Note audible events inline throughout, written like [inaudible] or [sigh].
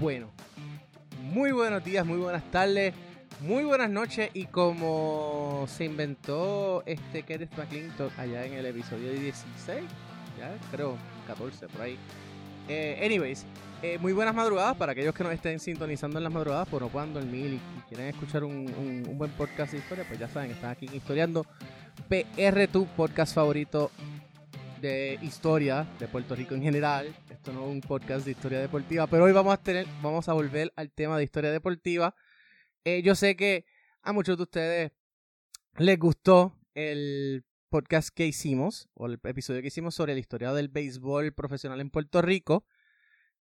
Bueno, muy buenos días, muy buenas tardes, muy buenas noches y como se inventó este Kenneth McClintock allá en el episodio 16, ya creo 14 por ahí. Eh, anyways, eh, muy buenas madrugadas para aquellos que nos estén sintonizando en las madrugadas, por no puedan dormir y, quieren escuchar un, un, buen podcast de historia, pues ya saben, están aquí Historiando PR, tu podcast favorito de historia de Puerto Rico en general. Esto no es un podcast de historia deportiva, pero hoy vamos a tener, vamos a volver al tema de historia deportiva. Eh, yo sé que a muchos de ustedes les gustó el podcast que hicimos, o el episodio que hicimos sobre la historia del béisbol profesional en Puerto Rico.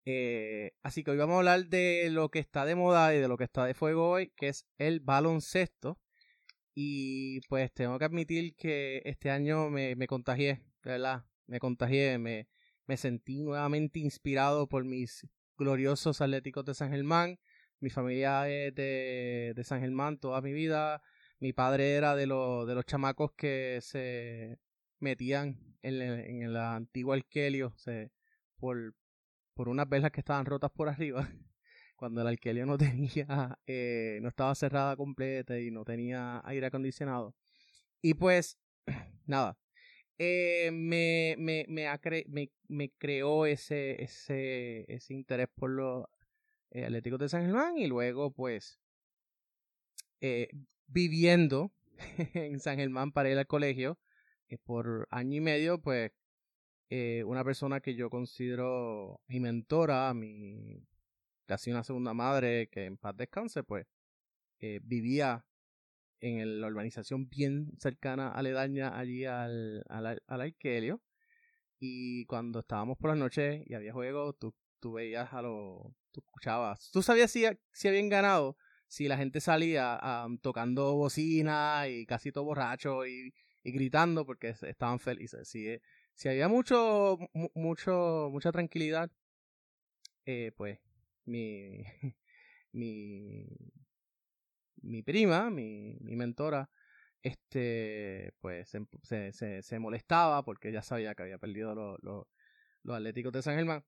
Eh, así que hoy vamos a hablar de lo que está de moda y de lo que está de fuego hoy, que es el baloncesto. Y pues tengo que admitir que este año me, me contagié, verdad. Me contagié, me, me sentí nuevamente inspirado por mis gloriosos atléticos de San Germán. Mi familia es de, de San Germán toda mi vida. Mi padre era de, los de los chamacos que se metían en, en el antiguo Arquelio se, por, por unas velas que estaban rotas por arriba, [laughs] cuando el alquilio no tenía, eh, no estaba cerrada completa y no tenía aire acondicionado. Y pues, [clears throat] nada, eh, me, me, me, creó ese, ese, ese interés por los eh, Atléticos de San Germán y luego pues viviendo [laughs] en San Germán para ir al colegio por año y medio pues eh, una persona que yo considero mi mentora, mi casi una segunda madre que en paz descanse, pues eh, vivía en la urbanización bien cercana, aledaña allí al, al, al Arquelio. Y cuando estábamos por las noches y había juegos, tú, tú veías a los. Tú escuchabas. Tú sabías si, si habían ganado, si la gente salía tocando bocina y casi todo borracho y, y gritando porque estaban felices. Si, si había mucho, mucho, mucha tranquilidad, eh, pues mi, [laughs] mi, mi prima, mi, mi mentora, este, pues se, se, se, molestaba porque ya sabía que había perdido los, los, los Atléticos de San Germán.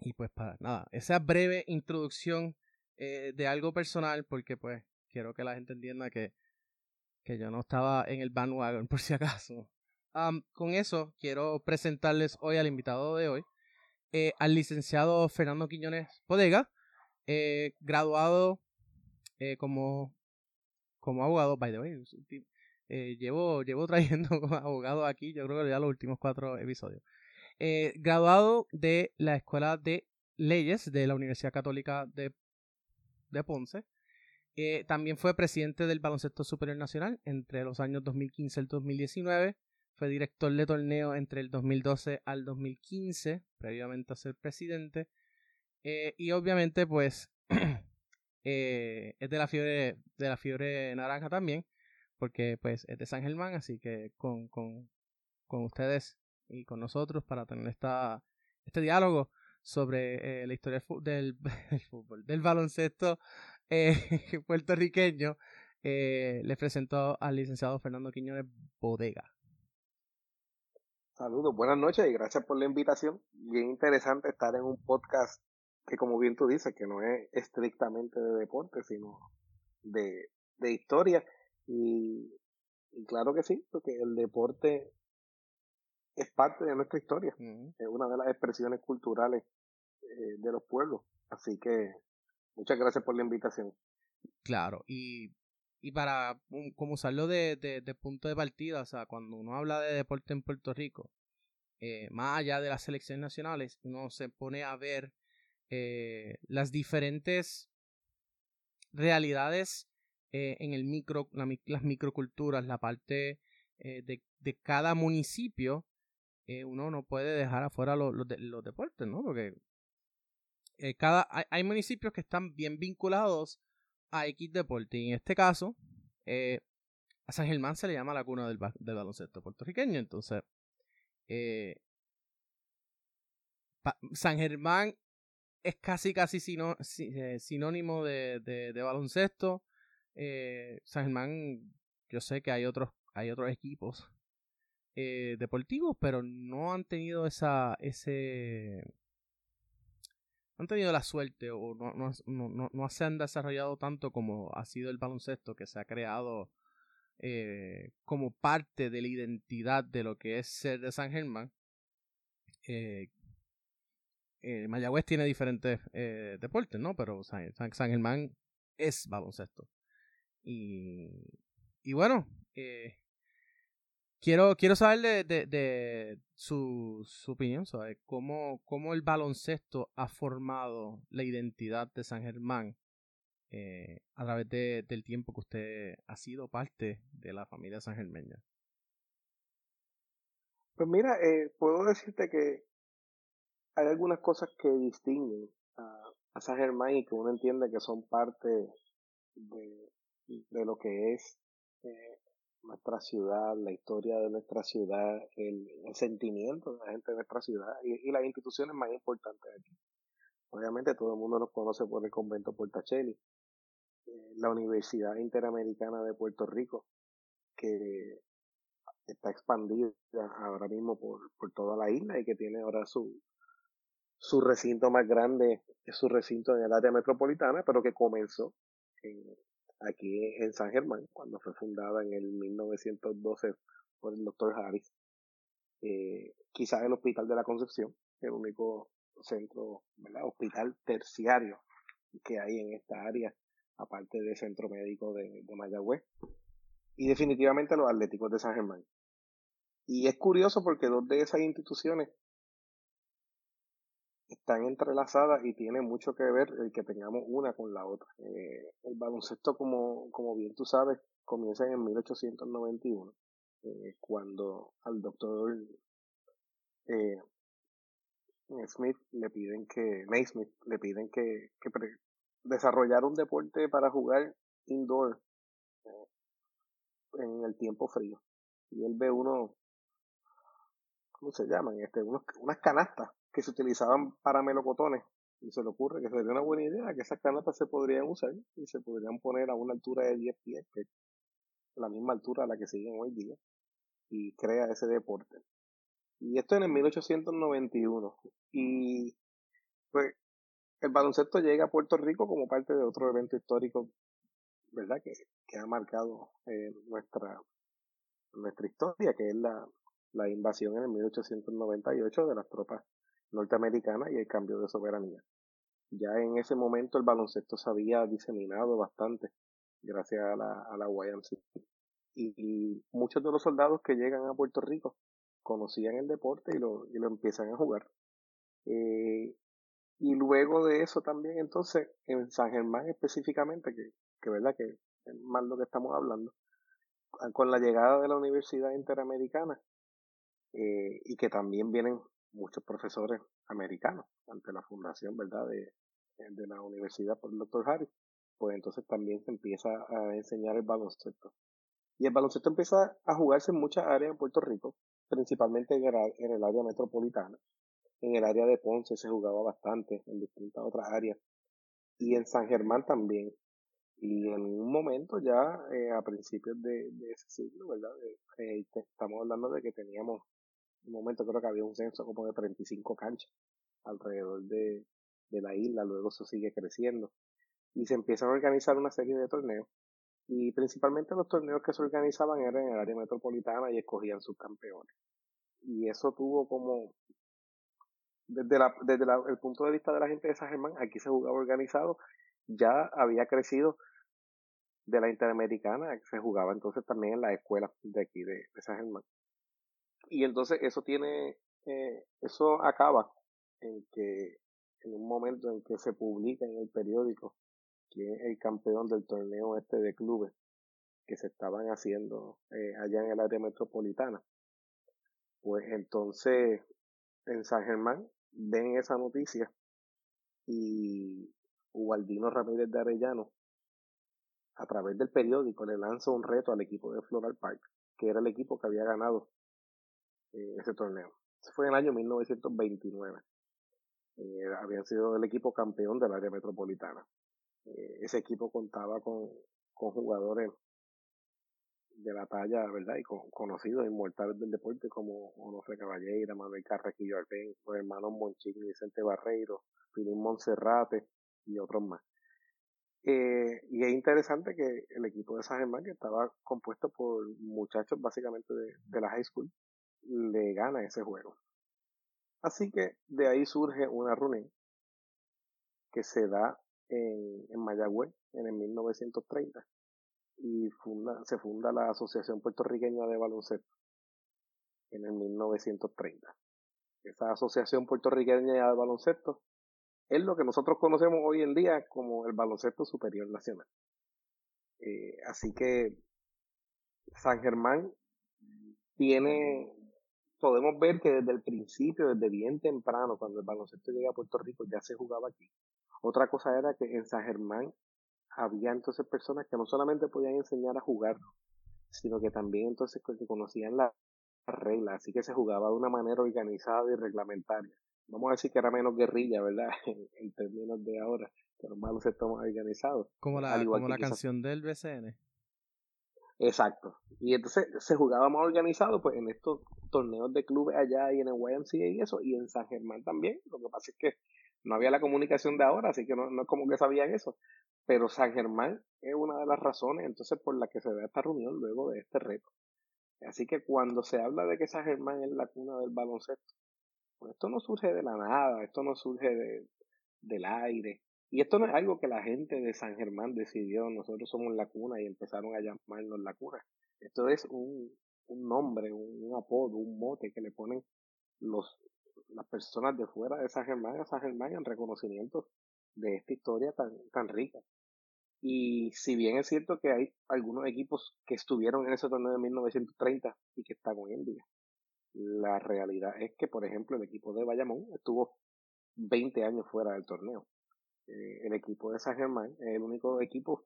Y pues para nada, esa breve introducción eh, de algo personal, porque pues quiero que la gente entienda que, que yo no estaba en el bandwagon [laughs] por si acaso con eso, quiero presentarles hoy al invitado de hoy, eh, al licenciado Fernando Quiñones Bodega, eh, graduado eh, como, como abogado, by the way. llevo, llevo [laughs] trayendo como abogado aquí, yo creo que ya los últimos cuatro episodios. graduado de la Escuela de Leyes de la Universidad Católica de, de Ponce. también fue presidente del Baloncesto Superior Nacional entre los años 2015 y 2019. Fue director de torneo entre el 2012 al 2015, previamente a ser presidente. Eh, y obviamente, pues, [clears throat] eh, es de la fiebre de la fiebre naranja también, porque pues es de San Germán, así que con, con, con ustedes y con nosotros para tener esta, este diálogo sobre eh, la historia del, [laughs] fútbol, del baloncesto [laughs] puertorriqueño, les presento al licenciado Fernando Quiñones Bodega. Saludos, buenas noches y gracias por la invitación. Bien interesante estar en un podcast que, como bien tú dices, que no es estrictamente de deporte, sino de, de historia. Y, claro que sí, porque el deporte es parte de nuestra historia, es una de las expresiones culturales eh, de los pueblos. Así que muchas gracias por la invitación. Claro, y y para como usarlo de, de, punto de partida, o sea, cuando uno habla de deporte en Puerto Rico, eh, más allá de las selecciones nacionales, uno se pone a ver eh, las diferentes realidades eh, en el micro, las microculturas, la parte de, de, cada municipio, uno no puede dejar afuera los, los, deportes, ¿no? Porque cada, hay municipios que están bien vinculados a X deporte. Y en este caso, eh, a San Germán se le llama la cuna del, baloncesto puertorriqueño. Entonces, eh, San Germán es casi, casi eh, sinónimo de, baloncesto. San Germán, yo sé que hay otros, hay otros equipos deportivos, pero no han tenido esa, ese, han tenido la suerte o no, no, no, no, se han desarrollado tanto como ha sido el baloncesto que se ha creado eh, como parte de la identidad de lo que es ser de San Germán. Eh, eh, Mayagüez tiene diferentes eh, deportes, ¿no? Pero San, Germán es baloncesto. Y, bueno, eh, quiero, quiero saber de, de, su, su, opinión sobre cómo, cómo el baloncesto ha formado la identidad de San Germán a través de, del tiempo que usted ha sido parte de la familia San Germeña. Pues mira, puedo decirte que hay algunas cosas que distinguen a, a San Germán y que uno entiende que son parte de, de lo que es eh, nuestra ciudad, la historia de nuestra ciudad, el, sentimiento de la gente de nuestra ciudad y, las instituciones más importantes aquí. Obviamente todo el mundo nos conoce por el convento Portacelli, eh, la Universidad Interamericana de Puerto Rico, que está expandida ahora mismo por, por toda la isla y que tiene ahora su, su recinto más grande, es su recinto en el área metropolitana, pero que comenzó en, aquí en San Germán, cuando fue fundada en el 1912 por el doctor Harris. Eh, quizás el Hospital de la Concepción, el único centro. Hospital terciario que hay en esta área, aparte del centro médico de, de Mayagüez. Y definitivamente los Atléticos de San Germán. Y es curioso porque dos de esas instituciones están entrelazadas y tiene mucho que ver el que tengamos una con la otra. Eh, el baloncesto, como, como bien tú sabes, comienza en 1891, eh, cuando al doctor eh, Smith le piden que, Naismith le piden que, que desarrollar un deporte para jugar indoor eh, en el tiempo frío. Y él ve uno, ¿cómo se llaman? Este, unos, unas canastas que se utilizaban para melocotones. Y se le ocurre que sería una buena idea que esas canastas se podrían usar y se podrían poner a una altura de 10 pies, que es la misma altura a la que siguen hoy día, y crea ese deporte. Y esto en el 1891. Y pues el baloncesto llega a Puerto Rico como parte de otro evento histórico, ¿verdad? Que, que ha marcado eh, nuestra, nuestra historia, que es la, la invasión en el 1898 de las tropas norteamericana y el cambio de soberanía. Ya en ese momento el baloncesto se había diseminado bastante gracias a la, a la. Y, muchos de los soldados que llegan a Puerto Rico conocían el deporte y lo, y lo empiezan a jugar. Eh, y luego de eso también entonces en San Germán específicamente, que, que verdad que es más lo que estamos hablando, con la llegada de la Universidad Interamericana eh, y que también vienen muchos profesores americanos ante la fundación, ¿verdad?, de, de la universidad por el doctor Harris, pues entonces también se empieza a enseñar el baloncesto. Y el baloncesto empieza a jugarse en muchas áreas en Puerto Rico, principalmente en el, área metropolitana. En el área de Ponce se jugaba bastante, en distintas otras áreas. Y en San Germán también. Y en un momento ya eh, a principios de, de, ese siglo, ¿verdad? Eh, estamos hablando de que teníamos un momento creo que había un censo como de 35 canchas alrededor de, de la isla, luego eso sigue creciendo. Y se empiezan a organizar una serie de torneos. Y principalmente los torneos que se organizaban eran en el área metropolitana y escogían sus campeones y eso tuvo como desde, la, desde el punto de vista de la gente de San Germán aquí se jugaba organizado ya había crecido de la Interamericana se jugaba entonces también en las escuelas de aquí de, de San Germán y entonces eso tiene, eh, eso acaba en que en un momento en que se publica en el periódico que es el campeón del torneo este de clubes que se estaban haciendo eh, allá en el área metropolitana. Pues entonces en San Germán ven esa noticia y Ubaldino Ramírez de Arellano a través del periódico le lanza un reto al equipo de Floral Park, que era el equipo que había ganado eh, ese torneo. fue en el año 1929. Eh, habían sido el equipo campeón del área metropolitana. Eh, ese equipo contaba con, con jugadores de la talla, ¿verdad? Y con, conocidos inmortales del deporte como Onofre Caballera, Manuel Carrequillo Arben, los hermanos Monchín Vicente Barreiro, Filín Monserrate y otros más. Eh, y es interesante que el equipo de San Germán, que estaba compuesto por muchachos básicamente de, de la high school, le gana ese juego. Así que de ahí surge una reunión que se da en, en Mayagüez en el 1930 y funda, se funda la Asociación Puertorriqueña de Baloncesto en el 1930. Esa Asociación Puertorriqueña de Baloncesto es lo que nosotros conocemos hoy en día como el baloncesto superior nacional. Eh, así que San Germán tiene, podemos ver que desde el principio, desde bien temprano, cuando el baloncesto llega a Puerto Rico, ya se jugaba aquí. Otra cosa era que en San Germán había entonces personas que no solamente podían enseñar a jugar, sino que también entonces que conocían las reglas, así que se jugaba de una manera organizada y reglamentaria. Vamos a decir que era menos guerrilla, ¿verdad? [laughs] En, términos de ahora, pero más se más organizados. Como la, como la canción del BCN. Exacto. Y entonces se jugaba más organizado pues en estos torneos de clubes allá y en el YMCA y eso, y en San Germán también. Lo que pasa es que no había la comunicación de ahora, así que no, no es como que sabían eso. Pero San Germán es una de las razones entonces por la que se da esta reunión luego de este reto. Así que cuando se habla de que San Germán es la cuna del baloncesto, pues esto no surge de la nada, esto no surge de, del aire. Y esto no es algo que la gente de San Germán decidió, nosotros somos la cuna y empezaron a llamarnos la cuna. Esto es un, un nombre, un, apodo, un mote que le ponen los, las personas de fuera de San Germán a San Germán en reconocimiento de esta historia tan, tan rica. Y si bien es cierto que hay algunos equipos que estuvieron en ese torneo de 1930 y que están hoy en día, la realidad es que, por ejemplo, el equipo de Bayamón estuvo 20 años fuera del torneo. Eh, el equipo de San Germán es el único equipo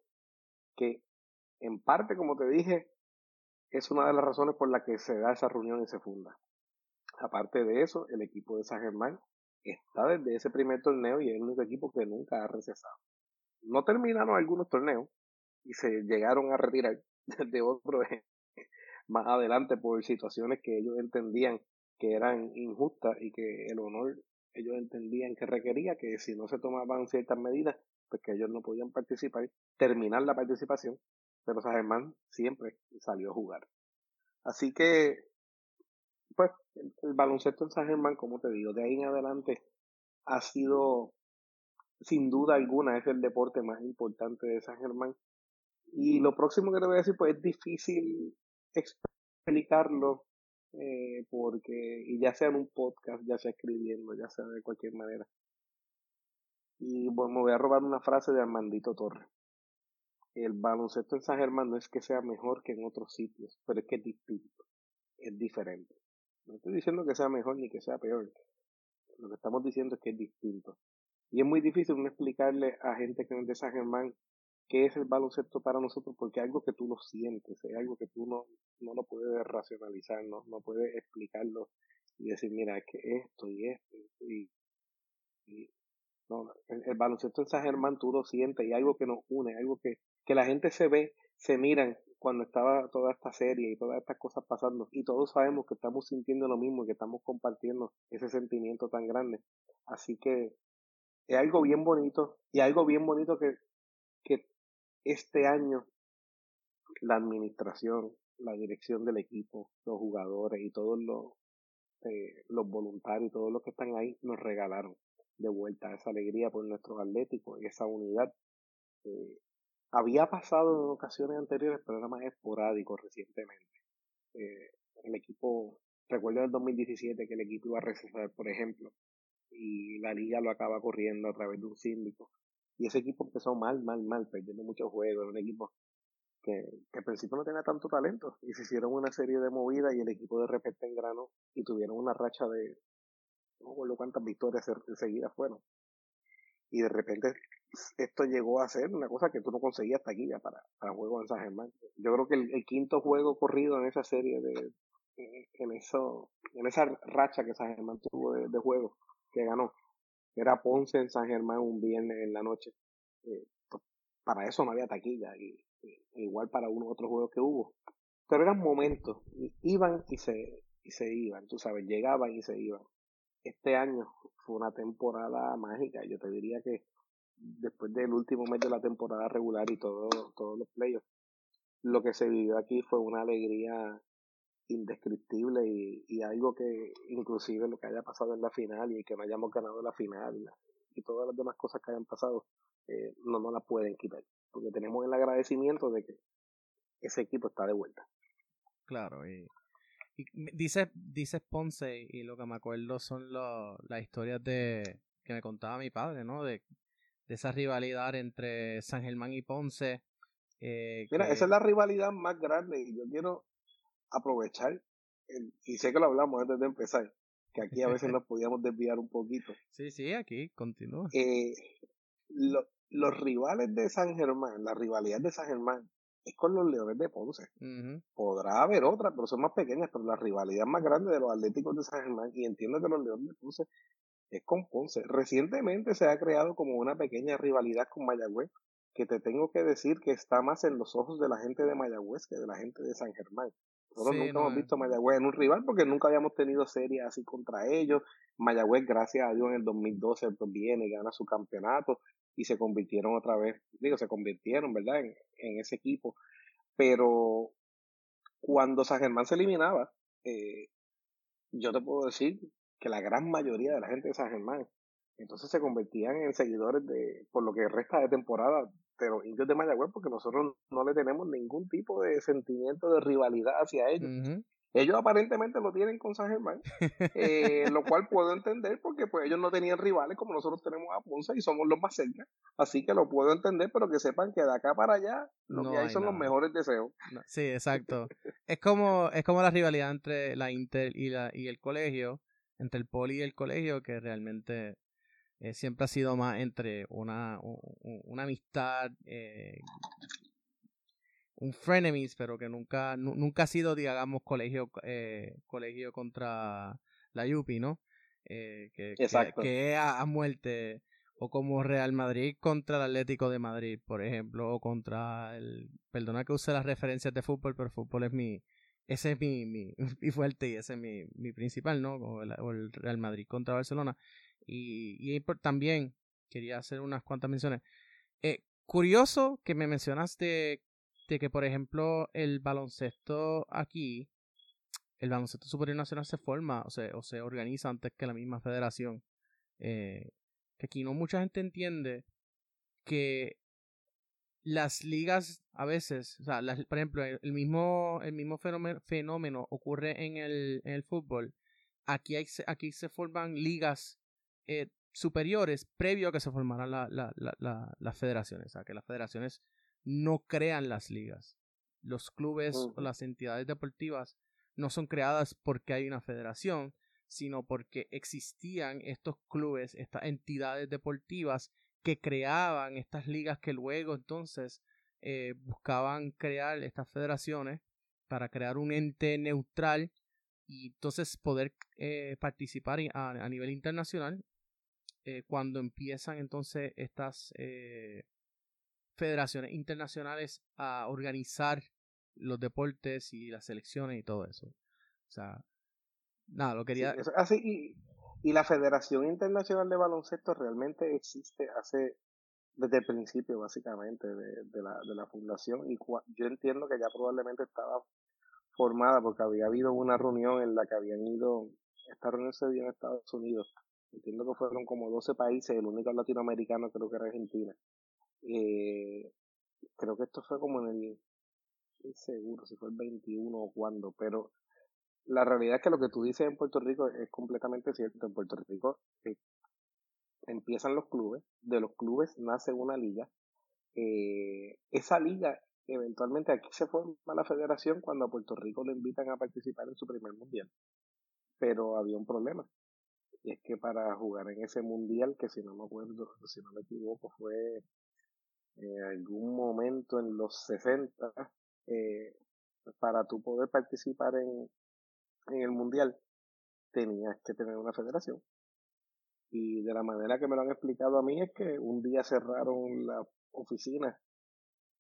que, en parte, como te dije, es una de las razones por las que se da esa reunión y se funda. Aparte de eso, el equipo de San Germán está desde ese primer torneo y es el único equipo que nunca ha recesado. No terminaron algunos torneos y se llegaron a retirar [laughs] de otros más adelante por situaciones que ellos entendían que eran injustas y que el honor ellos entendían que requería que si no se tomaban ciertas medidas, pues que ellos no podían participar, terminar la participación, pero San Germán siempre salió a jugar. Así que, pues, el, baloncesto en San Germán, como te digo, de ahí en adelante ha sido, sin duda alguna, es el deporte más importante de San Germán. Y lo próximo que te voy a decir, pues es difícil explicarlo eh, porque, y ya sea en un podcast, ya sea escribiendo, ya sea de cualquier manera. Y bueno, me voy a robar una frase de Armandito Torres. El baloncesto en San Germán no es que sea mejor que en otros sitios, pero es que es distinto, es diferente. No estoy diciendo que sea mejor ni que sea peor. Lo que estamos diciendo es que es distinto. Y es muy difícil explicarle a gente que no es de San Germán qué es el baloncesto para nosotros, porque es algo que tú lo sientes, es algo que tú no, no lo puedes racionalizar, no, no puedes explicarlo y decir, mira, es que esto y esto, y, y no, el, baloncesto en San Germán tú lo sientes y algo que nos une, algo que, que la gente se ve, se miran cuando estaba toda esta serie y todas estas cosas pasando y todos sabemos que estamos sintiendo lo mismo y que estamos compartiendo ese sentimiento tan grande. Así que es algo bien bonito y algo bien bonito que, que este año la administración, la dirección del equipo, los jugadores y todos los, eh, los voluntarios y todos los que están ahí nos regalaron de vuelta esa alegría por nuestros atléticos y esa unidad. Eh, había pasado en ocasiones anteriores, pero era más esporádico recientemente. Eh, el equipo, recuerdo en el 2017 que el equipo iba a recesar, por ejemplo, y la liga lo acaba corriendo a través de un síndico. Y ese equipo empezó mal, mal, mal, perdiendo muchos juegos. Era un equipo que, que al principio no tenía tanto talento. Y se hicieron una serie de movidas y el equipo de repente engranó y tuvieron una racha de, no recuerdo cuántas victorias seguidas fueron. Y de repente esto llegó a ser una cosa que tú no conseguías hasta aquí ya para, para juegos en San Germán. Yo creo que el, quinto juego corrido en esa serie de, en, eso, en esa racha que San Germán tuvo de, de juego que ganó, era Ponce en San Germán un viernes en la noche. Eh, pues, para eso no había taquilla, y, igual para unos otros juegos que hubo. Pero eran momentos, iban y se, y se iban, tú sabes, llegaban y se iban. este año fue una temporada mágica. Yo te diría que después del último mes de la temporada regular y todo, todos los playoffs, lo que se vivió aquí fue una alegría indescriptible y, y, algo que inclusive lo que haya pasado en la final y que no hayamos ganado la final y todas las demás cosas que hayan pasado eh, no nos la pueden quitar. Porque tenemos el agradecimiento de que ese equipo está de vuelta. Claro y, y dices dices Ponce y lo que me acuerdo son las historias de que me contaba mi padre no de, de esa rivalidad entre San Germán y Ponce eh, Mira, esa es la rivalidad más grande y yo quiero aprovechar, y sé que lo hablamos antes de empezar, que aquí a veces [laughs] nos podíamos desviar un poquito. Sí, sí, aquí continúa. Eh, los rivales de San Germán, la rivalidad de San Germán es con los Leones de Ponce. Podrá haber otras, pero son más pequeñas, pero la rivalidad más grande de los Atléticos de San Germán, y entiendo que los Leones de Ponce es con Ponce. Recientemente se ha creado como una pequeña rivalidad con Mayagüez, que te tengo que decir que está más en los ojos de la gente de Mayagüez que de la gente de San Germán. Nosotros nunca hemos visto a Mayagüez en un rival porque nunca habíamos tenido series así contra ellos. Mayagüez, gracias a Dios, en el 2012 pues, viene y gana su campeonato y se convirtieron otra vez, digo, se convirtieron, ¿verdad?, en, en ese equipo. Pero cuando San Germán se eliminaba, eh, yo te puedo decir que la gran mayoría de la gente de San Germán entonces se convertían en seguidores de, por lo que resta de temporada, de los indios de Mayagüez, porque nosotros no le tenemos ningún tipo de sentimiento de rivalidad hacia ellos. Ellos aparentemente lo tienen con San Germán, eh, lo cual puedo entender porque pues ellos no tenían rivales como nosotros tenemos a Ponce y somos los más cerca, así que lo puedo entender, pero que sepan que de acá para allá lo que hay, son los mejores deseos. sí, exacto. es como es como la rivalidad entre la Inter y la y el colegio, entre el poli y el colegio que realmente eh, siempre ha sido más entre una, una amistad, eh, un frenemies, pero que nunca, nunca ha sido, digamos, colegio, eh, colegio contra la Yupi, ¿no? que, Exacto. que, es a, muerte, o como Real Madrid contra el Atlético de Madrid, por ejemplo, o contra el, perdona que use las referencias de fútbol, pero fútbol es mi, ese es mi, mi, [laughs] mi fuerte y ese es mi, mi principal, ¿no? o el Real Madrid contra Barcelona. Y, también quería hacer unas cuantas menciones. Eh, curioso que me mencionaste de que, por ejemplo, el baloncesto aquí, el baloncesto superior nacional se forma o se, o se organiza antes que la misma federación. Eh, que aquí no mucha gente entiende que las ligas a veces, o sea, por ejemplo, el, mismo, el mismo fenómeno, fenómeno ocurre en el, en el fútbol. Aquí, hay, aquí se forman ligas eh, superiores previo a que se formaran las federaciones, o sea, que las federaciones no crean las ligas. Los clubes o las entidades deportivas no son creadas porque hay una federación, sino porque existían estos clubes, estas entidades deportivas que creaban estas ligas que luego entonces eh, buscaban crear estas federaciones para crear un ente neutral y entonces poder eh, participar a, nivel internacional eh, cuando empiezan entonces estas eh, federaciones internacionales a organizar los deportes y las selecciones y todo eso. O sea, nada, lo quería... así, y, y la Federación Internacional de Baloncesto realmente existe hace desde el principio básicamente de, de, la, de la fundación y yo entiendo que ya probablemente estaba formada porque había habido una reunión en la que habían ido, esta reunión se dio en Estados Unidos Entiendo que fueron como 12 países, el único latinoamericano creo que era Argentina. Eh, creo que esto fue como en el, seguro si fue el 21 o cuándo, pero la realidad es que lo que tú dices en Puerto Rico es completamente cierto. En Puerto Rico eh, empiezan los clubes, de los clubes nace una liga. Eh, esa liga, eventualmente aquí se forma la federación cuando a Puerto Rico le invitan a participar en su primer mundial. Pero había un problema. Y es que para jugar en ese mundial, que si no me acuerdo, si no me equivoco, fue en algún momento en los 60, eh, para tú poder participar en, en el mundial, tenías que tener una federación. Y de la manera que me lo han explicado a mí es que un día cerraron la oficina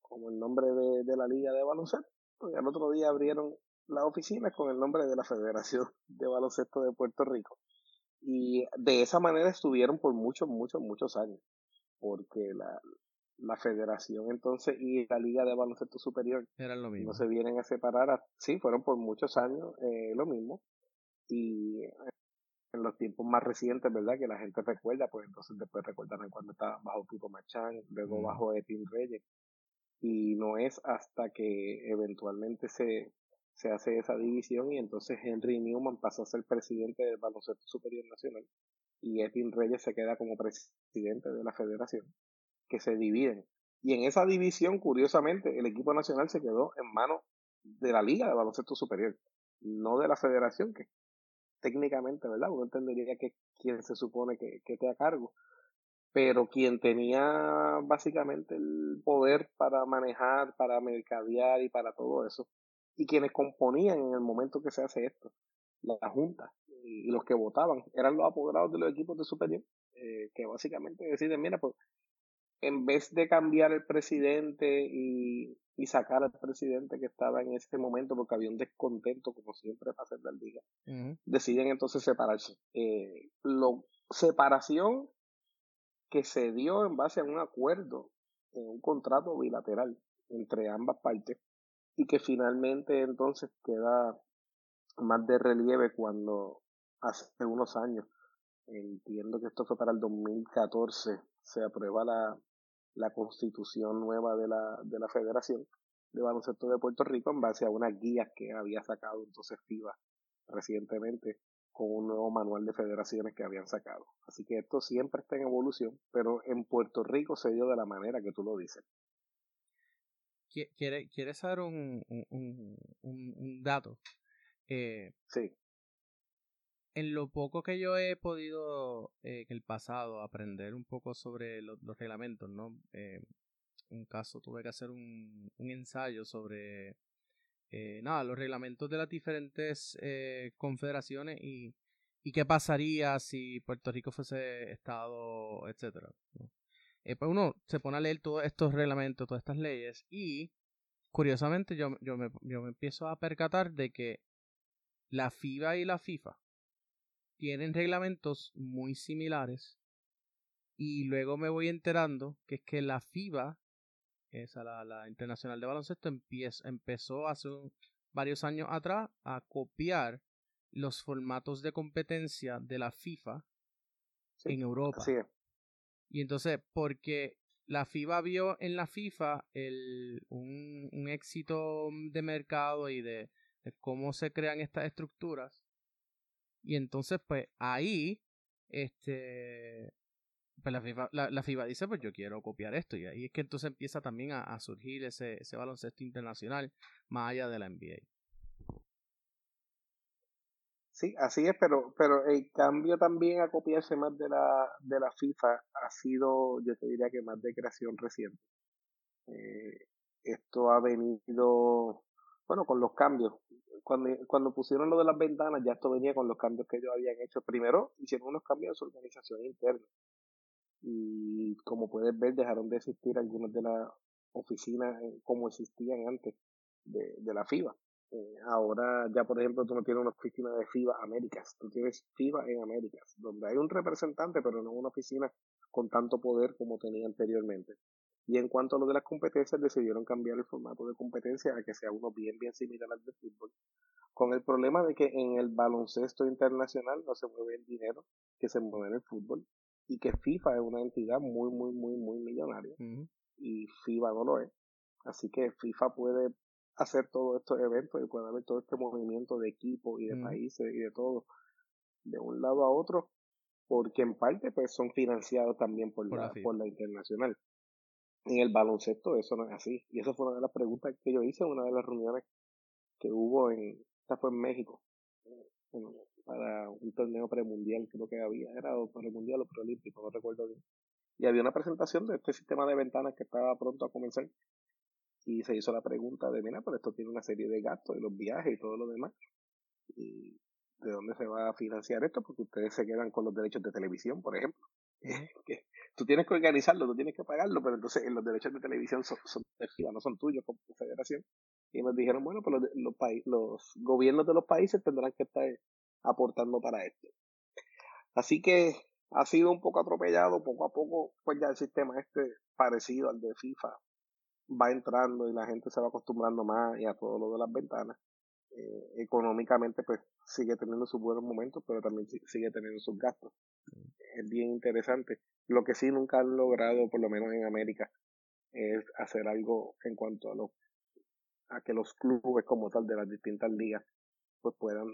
con el nombre de, de la liga de baloncesto y al otro día abrieron la oficina con el nombre de la Federación de Baloncesto de Puerto Rico Y de esa manera estuvieron por muchos, muchos, muchos años, porque la, la federación entonces y la liga de baloncesto superior Eran lo mismo. no se vienen a separar. Sí, fueron por muchos años eh, lo mismo. Y en los tiempos más recientes, ¿verdad? Que la gente recuerda, pues entonces después recordarán cuando estaba bajo Pico Machán, luego Mm. bajo Etin Reyes. Y no es hasta que eventualmente se, se hace esa división y entonces Henry Newman pasa a ser presidente del Baloncesto Superior Nacional y Etin Reyes se queda como presidente de la federación, que se dividen. Y en esa división, curiosamente, el equipo nacional se quedó en manos de la Liga de Baloncesto Superior, no de la federación, que técnicamente, ¿verdad? Uno entendería que quien se supone que, que esté a cargo. Pero quien tenía básicamente el poder para manejar, para mercadear y para todo eso, y quienes componían en el momento que se hace esto, la Junta y los que votaban, eran los apoderados de los equipos de superior, eh, que básicamente deciden, mira, pues en vez de cambiar el presidente y, y sacar al presidente que estaba en ese momento porque había un descontento, como siempre pasa en la liga, deciden entonces separarse. Eh, lo, separación que se dio en base a un acuerdo, en un contrato bilateral entre ambas partes y que finalmente entonces queda más de relieve cuando hace unos años, entiendo que esto fue para el 2014, se aprueba la, la constitución nueva de la, de la Federación de Baloncesto de Puerto Rico en base a unas guías que había sacado entonces FIBA recientemente con un nuevo manual de federaciones que habían sacado. Así que esto siempre está en evolución, pero en Puerto Rico se dio de la manera que tú lo dices. Qui- ¿Quiere, ¿Quieres saber un, un, un, dato? Eh, Sí, en lo poco que yo he podido eh, en el pasado aprender un poco sobre lo- los reglamentos, ¿no? Eh, un caso tuve que hacer un, un ensayo sobre eh, nada, los reglamentos de las diferentes eh, confederaciones y, y qué pasaría si Puerto Rico fuese estado, etcétera. ¿no? Eh, pues uno se pone a leer todos estos reglamentos, todas estas leyes y curiosamente yo, yo, me, yo me empiezo a percatar de que la FIBA y la FIFA tienen reglamentos muy similares y luego me voy enterando que es que la FIBA, esa la, la Internacional de Baloncesto, empieza, empezó hace un- varios años atrás a copiar los formatos de competencia de la FIFA sí, en Europa. así es. Y entonces, porque la FIBA vio en la FIFA el, un, un éxito de mercado y de, de cómo se crean estas estructuras. Y entonces, pues ahí, este, pues la FIFA, la, la FIBA dice, pues yo quiero copiar esto. Y ahí es que entonces empieza también a, a surgir ese, ese baloncesto internacional más allá de la NBA. Sí, así es, pero, pero el cambio también a copiarse más de la, de la FIFA ha sido, yo te diría que más de creación reciente. Eh, esto ha venido, bueno, con los cambios. Cuando, cuando pusieron lo de las ventanas, ya esto venía con los cambios que ellos habían hecho. Primero, hicieron unos cambios en su organización interna. Y como puedes ver, dejaron de existir algunas de las oficinas eh, como existían antes de, de la FIBA. Eh, ahora ya, por ejemplo, tú no tienes una oficina de FIBA Américas, tú tienes FIBA en Américas, donde hay un representante, pero no una oficina con tanto poder como tenía anteriormente. Y en cuanto a lo de las competencias, decidieron cambiar el formato de competencia a que sea uno bien, bien similar al de fútbol, con el problema de que en el baloncesto internacional no se mueve el dinero que se mueve en el fútbol, y que FIFA es una entidad muy, muy, muy, muy millonaria, y FIBA no lo es. Así que FIFA puede hacer todos estos eventos y puede haber todo este movimiento de equipos y de países y de todo de un lado a otro porque en parte pues son financiados también por, Por la, por la internacional. En el baloncesto eso no es así. Y esa fue una de las preguntas que yo hice en una de las reuniones que hubo en esta fue en México para un torneo premundial creo que había era o premundial o preolímpico no recuerdo bien. Y había una presentación de este sistema de ventanas que estaba pronto a comenzar y se hizo la pregunta de, mira, pero esto tiene una serie de gastos y los viajes y todo lo demás. ¿Y de dónde se va a financiar esto? Porque ustedes se quedan con los derechos de televisión, por ejemplo. [laughs] que tú tienes que organizarlo, tú tienes que pagarlo, pero entonces eh, los derechos de televisión son, son no son tuyos como federación. Y nos dijeron, bueno, pues los, los, los gobiernos de los países tendrán que estar aportando para esto. Así que ha sido un poco atropellado, poco a poco, pues ya el sistema este parecido al de FIFA va entrando y la gente se va acostumbrando más y a todo lo de las ventanas. Eh, económicamente, pues sigue teniendo sus buenos momentos, pero también sigue teniendo sus gastos. Es bien interesante. Lo que sí nunca han logrado, por lo menos en América, es hacer algo en cuanto a lo a que los clubes como tal de las distintas ligas pues puedan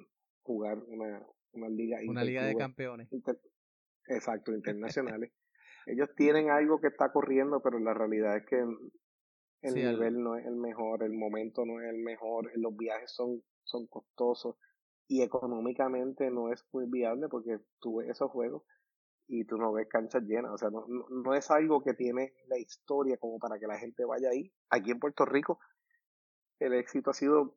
jugar una, una liga una liga de campeones exacto [laughs] internacionales ellos tienen algo que está corriendo pero la realidad es que el nivel no es el mejor el momento no es el mejor los viajes son son costosos y económicamente no es muy viable porque tú ves esos juegos y tú no ves canchas llenas. O sea, no, no, es algo que tiene la historia como para que la gente vaya ahí. Aquí en Puerto Rico el éxito ha sido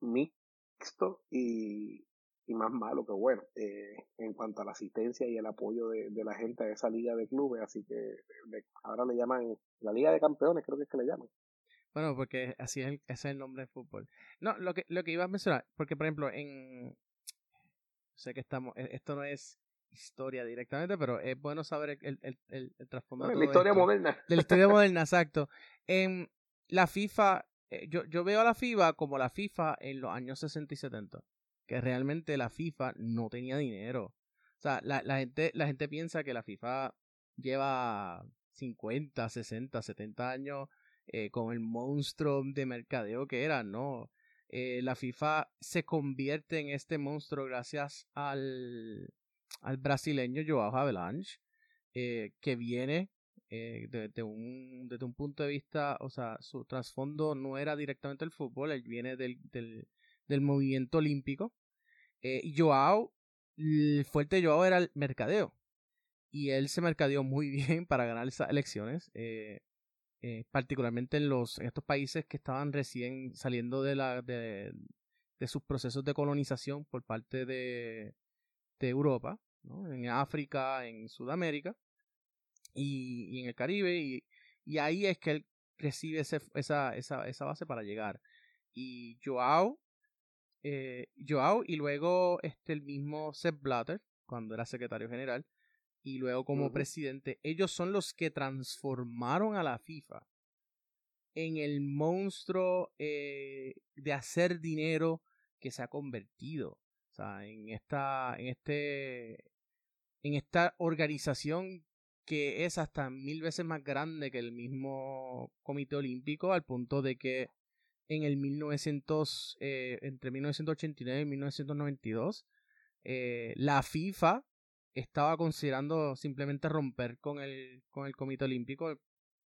mixto y, y más malo que bueno eh, en cuanto a la asistencia y el apoyo de, de, la gente a esa liga de clubes. Así que ahora le llaman la Liga de Campeones, creo que es que le llaman. Bueno, porque así es el, ese es el nombre de fútbol. No, lo que, lo que iba a mencionar, porque por ejemplo, en. Sé que estamos. E, esto no es historia directamente, pero es bueno saber el, el, el, el trasfondo de la historia moderna. De la historia [laughs] moderna, exacto. En la FIFA, eh, yo, yo veo a la FIFA como la FIFA en los años 60 y 70, que realmente la FIFA no tenía dinero. O sea, la, la, gente, la gente piensa que la FIFA lleva 50, 60, 70 años eh, con el monstruo de mercadeo que era, ¿no? Eh, la FIFA se convierte en este monstruo gracias al, al brasileño Joao Avalanche, eh, que viene desde, un, desde un punto de vista, o sea, su trasfondo no era directamente el fútbol, él viene del, del, del movimiento olímpico. Eh, Joao, el fuerte de Joao era el mercadeo. Y él se mercadeó muy [laughs] bien para ganar esas elecciones. Eh, eh, particularmente en los en estos países que estaban recién saliendo de la de, sus procesos de colonización por parte de, de Europa en África, en Sudamérica y, en el Caribe. Y, y, ahí es que él recibe ese, esa, esa, esa, base para llegar. Y Joao, eh, Joao y luego este, el mismo Sepp Blatter, cuando era secretario general, y luego como presidente, ellos son los que transformaron a la FIFA en el monstruo eh, de hacer dinero que se ha convertido. O sea, en esta, en este, en esta organización que es hasta mil veces más grande que el mismo Comité Olímpico, al punto de que en el 1900, eh, entre 1989 y 1992, eh, la FIFA estaba considerando simplemente romper con el, con el Comité Olímpico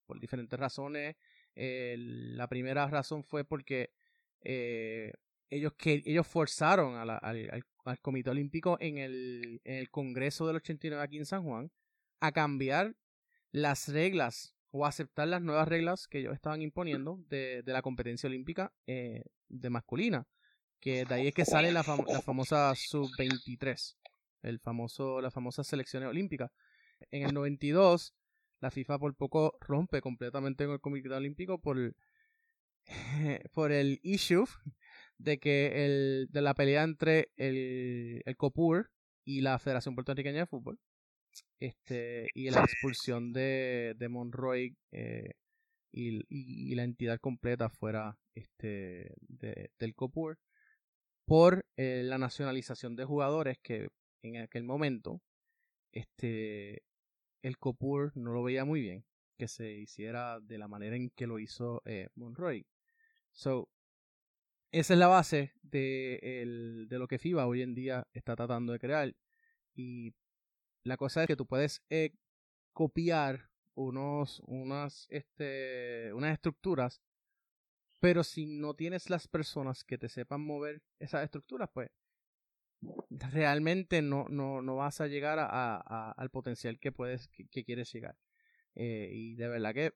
por diferentes razones. la primera razón fue porque eh, ellos, que, ellos forzaron al, al, Comité Olímpico en el, en el Congreso del 89 aquí en San Juan a cambiar las reglas o aceptar las nuevas reglas que ellos estaban imponiendo de, de la competencia olímpica eh, de masculina. Que de ahí es que sale la, la famosa sub-23, el famoso, la famosa selección olímpica. En el 92, la FIFA por poco rompe completamente con el Comité Olímpico por, [laughs] por el issue de que el, de la pelea entre el, el COPUR y la Federación Puertorriqueña de Fútbol este y la expulsión de, de Monroy eh, y, la entidad completa fuera este de, del COPUR por eh, la nacionalización de jugadores que en aquel momento este el COPUR no lo veía muy bien que se hiciera de la manera en que lo hizo eh, Monroy so esa es la base de, de lo que FIBA hoy en día está tratando de crear. Y la cosa es que tú puedes eh, copiar unos, unas, este, unas estructuras, pero si no tienes las personas que te sepan mover esas estructuras, pues realmente no, no, no vas a llegar a, al potencial que puedes, que, quieres llegar. Eh, y de verdad que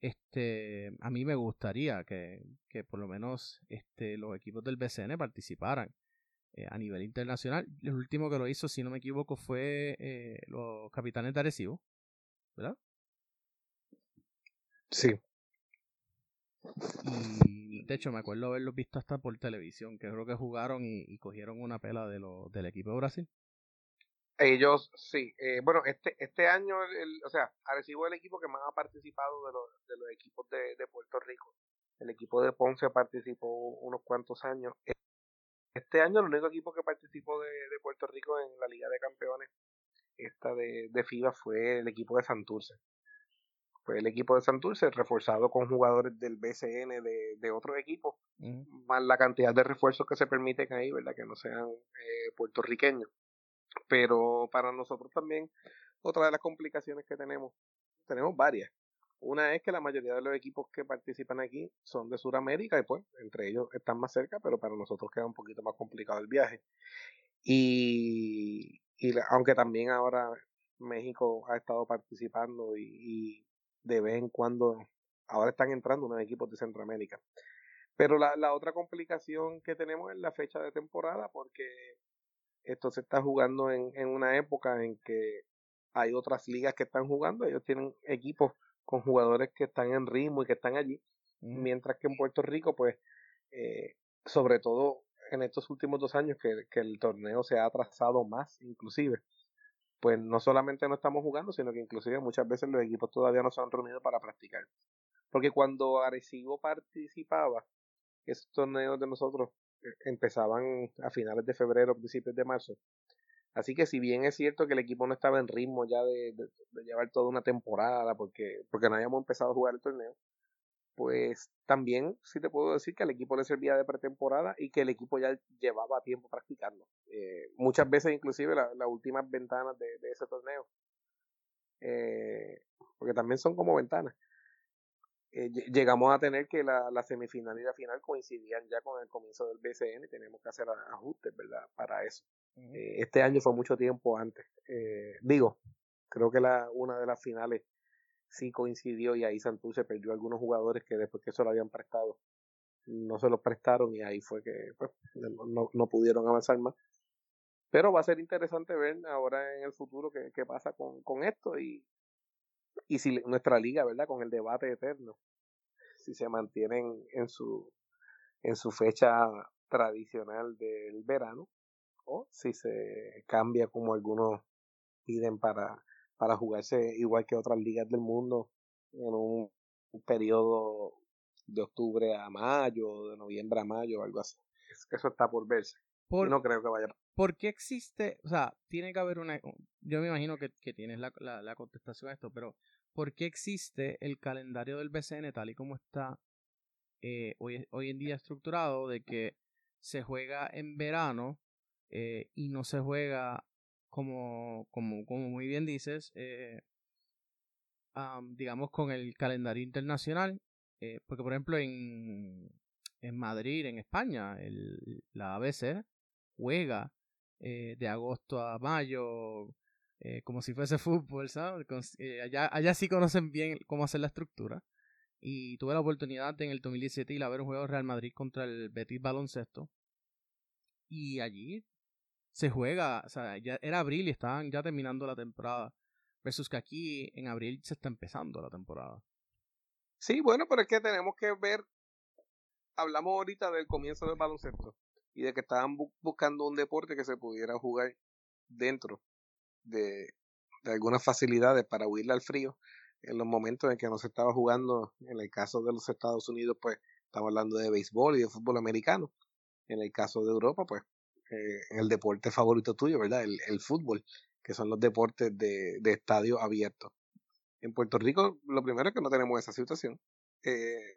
este, a mí me gustaría que, que por lo menos este, los equipos del BCN participaran eh, a nivel internacional. El último que lo hizo, si no me equivoco, fue eh, los Capitanes de Arecibo, ¿verdad? Sí. Y de hecho me acuerdo haberlos visto hasta por televisión, que creo que jugaron y, cogieron una pela de lo, del equipo de Brasil. Ellos, sí. Eh, bueno, este este año, el, o sea, Arecibo es el equipo que más ha participado de los, de los equipos de, de Puerto Rico. El equipo de Ponce participó unos cuantos años. Este año el único equipo que participó de, de Puerto Rico en la Liga de Campeones esta de, de FIBA fue el equipo de Santurce. Fue el equipo de Santurce reforzado con jugadores del BCN de, de otros equipos, más la cantidad de refuerzos que se permiten ahí, ¿verdad? Que no sean eh, puertorriqueños. Pero para nosotros también, otra de las complicaciones que tenemos, tenemos varias. Una es que la mayoría de los equipos que participan aquí son de Sudamérica y pues entre ellos están más cerca, pero para nosotros queda un poquito más complicado el viaje. Y, y aunque también ahora México ha estado participando y, de vez en cuando ahora están entrando unos equipos de Centroamérica. Pero la, la otra complicación que tenemos es la fecha de temporada porque esto se está jugando en, en una época en que hay otras ligas que están jugando, ellos tienen equipos con jugadores que están en ritmo y que están allí, mientras que en Puerto Rico, pues, eh, sobre todo en estos últimos dos años que, que, el torneo se ha atrasado más, inclusive, pues no solamente no estamos jugando, sino que inclusive muchas veces los equipos todavía no se han reunido para practicar. Porque cuando Arecibo participaba, esos torneos de nosotros eh, empezaban a finales de febrero, principios de marzo, Así que si bien es cierto que el equipo no estaba en ritmo ya de, llevar toda una temporada porque, porque no habíamos empezado a jugar el torneo, pues también sí te puedo decir que al equipo le servía de pretemporada y que el equipo ya llevaba tiempo practicando. Eh, muchas veces inclusive las últimas ventanas de, ese torneo, eh, porque también son como ventanas, eh, llegamos a tener que la, la, semifinal y la final coincidían ya con el comienzo del BCN y tenemos que hacer ajustes, ¿verdad? Para eso. Eh, este año fue mucho tiempo antes. Eh, digo, creo que la, una de las finales sí coincidió y ahí Santurce perdió algunos jugadores que después que eso lo habían prestado no se los prestaron y ahí fue que pues, no, no, pudieron avanzar más. Pero va a ser interesante ver ahora en el futuro qué, qué pasa con, con esto y, y si nuestra liga, ¿verdad? Con el debate eterno, si se mantienen en su, en su fecha tradicional del verano, o si se cambia como algunos piden para, para jugarse igual que otras ligas del mundo en un, periodo de octubre a mayo, de noviembre a mayo, algo así. Eso está por verse. no creo que vaya. ¿Por qué existe? O sea, tiene que haber una. Yo me imagino que, que tienes la, la, la, contestación a esto, pero ¿por qué existe el calendario del BCN tal y como está eh, hoy, hoy en día estructurado de que se juega en verano eh, y no se juega como, como, como muy bien dices, eh, digamos con el calendario internacional, eh, porque por ejemplo en, en Madrid, en España, el, la ABC juega de agosto a mayo, como si fuese [laughs] fútbol, ¿sabes? allá, allá sí conocen bien cómo hacer la estructura. Y tuve la oportunidad en el 2017 ir a ver un juego Real Madrid contra el Betis Baloncesto. Y allí se juega, o sea, ya era abril y estaban ya terminando la temporada. Versus que aquí en abril se está empezando la temporada. Sí, bueno, pero es que tenemos que ver. Hablamos ahorita del comienzo del baloncesto y de que estaban buscando un deporte que se pudiera jugar dentro de, de algunas facilidades para huirle al frío en los momentos en que no se estaba jugando, en el caso de los Estados Unidos, pues estamos hablando de béisbol y de fútbol americano. En el caso de Europa, pues eh, el deporte favorito tuyo, ¿verdad? El, el fútbol, que son los deportes de, de estadio abierto. En Puerto Rico, lo primero es que no tenemos esa situación. Eh,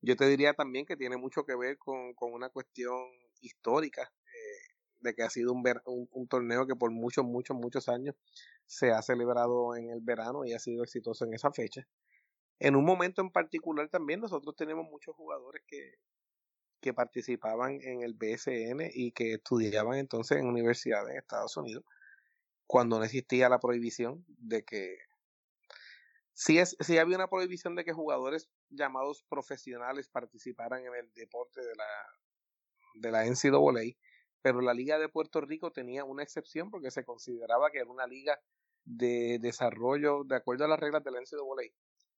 yo te diría también que tiene mucho que ver con, con una cuestión histórica, eh, de que ha sido un, un, un, torneo que por muchos, muchos, muchos años se ha celebrado en el verano y ha sido exitoso en esa fecha. En un momento en particular también nosotros tenemos muchos jugadores que, que participaban en el BSN y que estudiaban entonces en universidades en Estados Unidos, cuando no existía la prohibición de que sí, es, sí había una prohibición de que jugadores llamados profesionales participaran en el deporte de la, de la NCAA, pero la Liga de Puerto Rico tenía una excepción porque se consideraba que era una liga de desarrollo de acuerdo a las reglas de la NCAA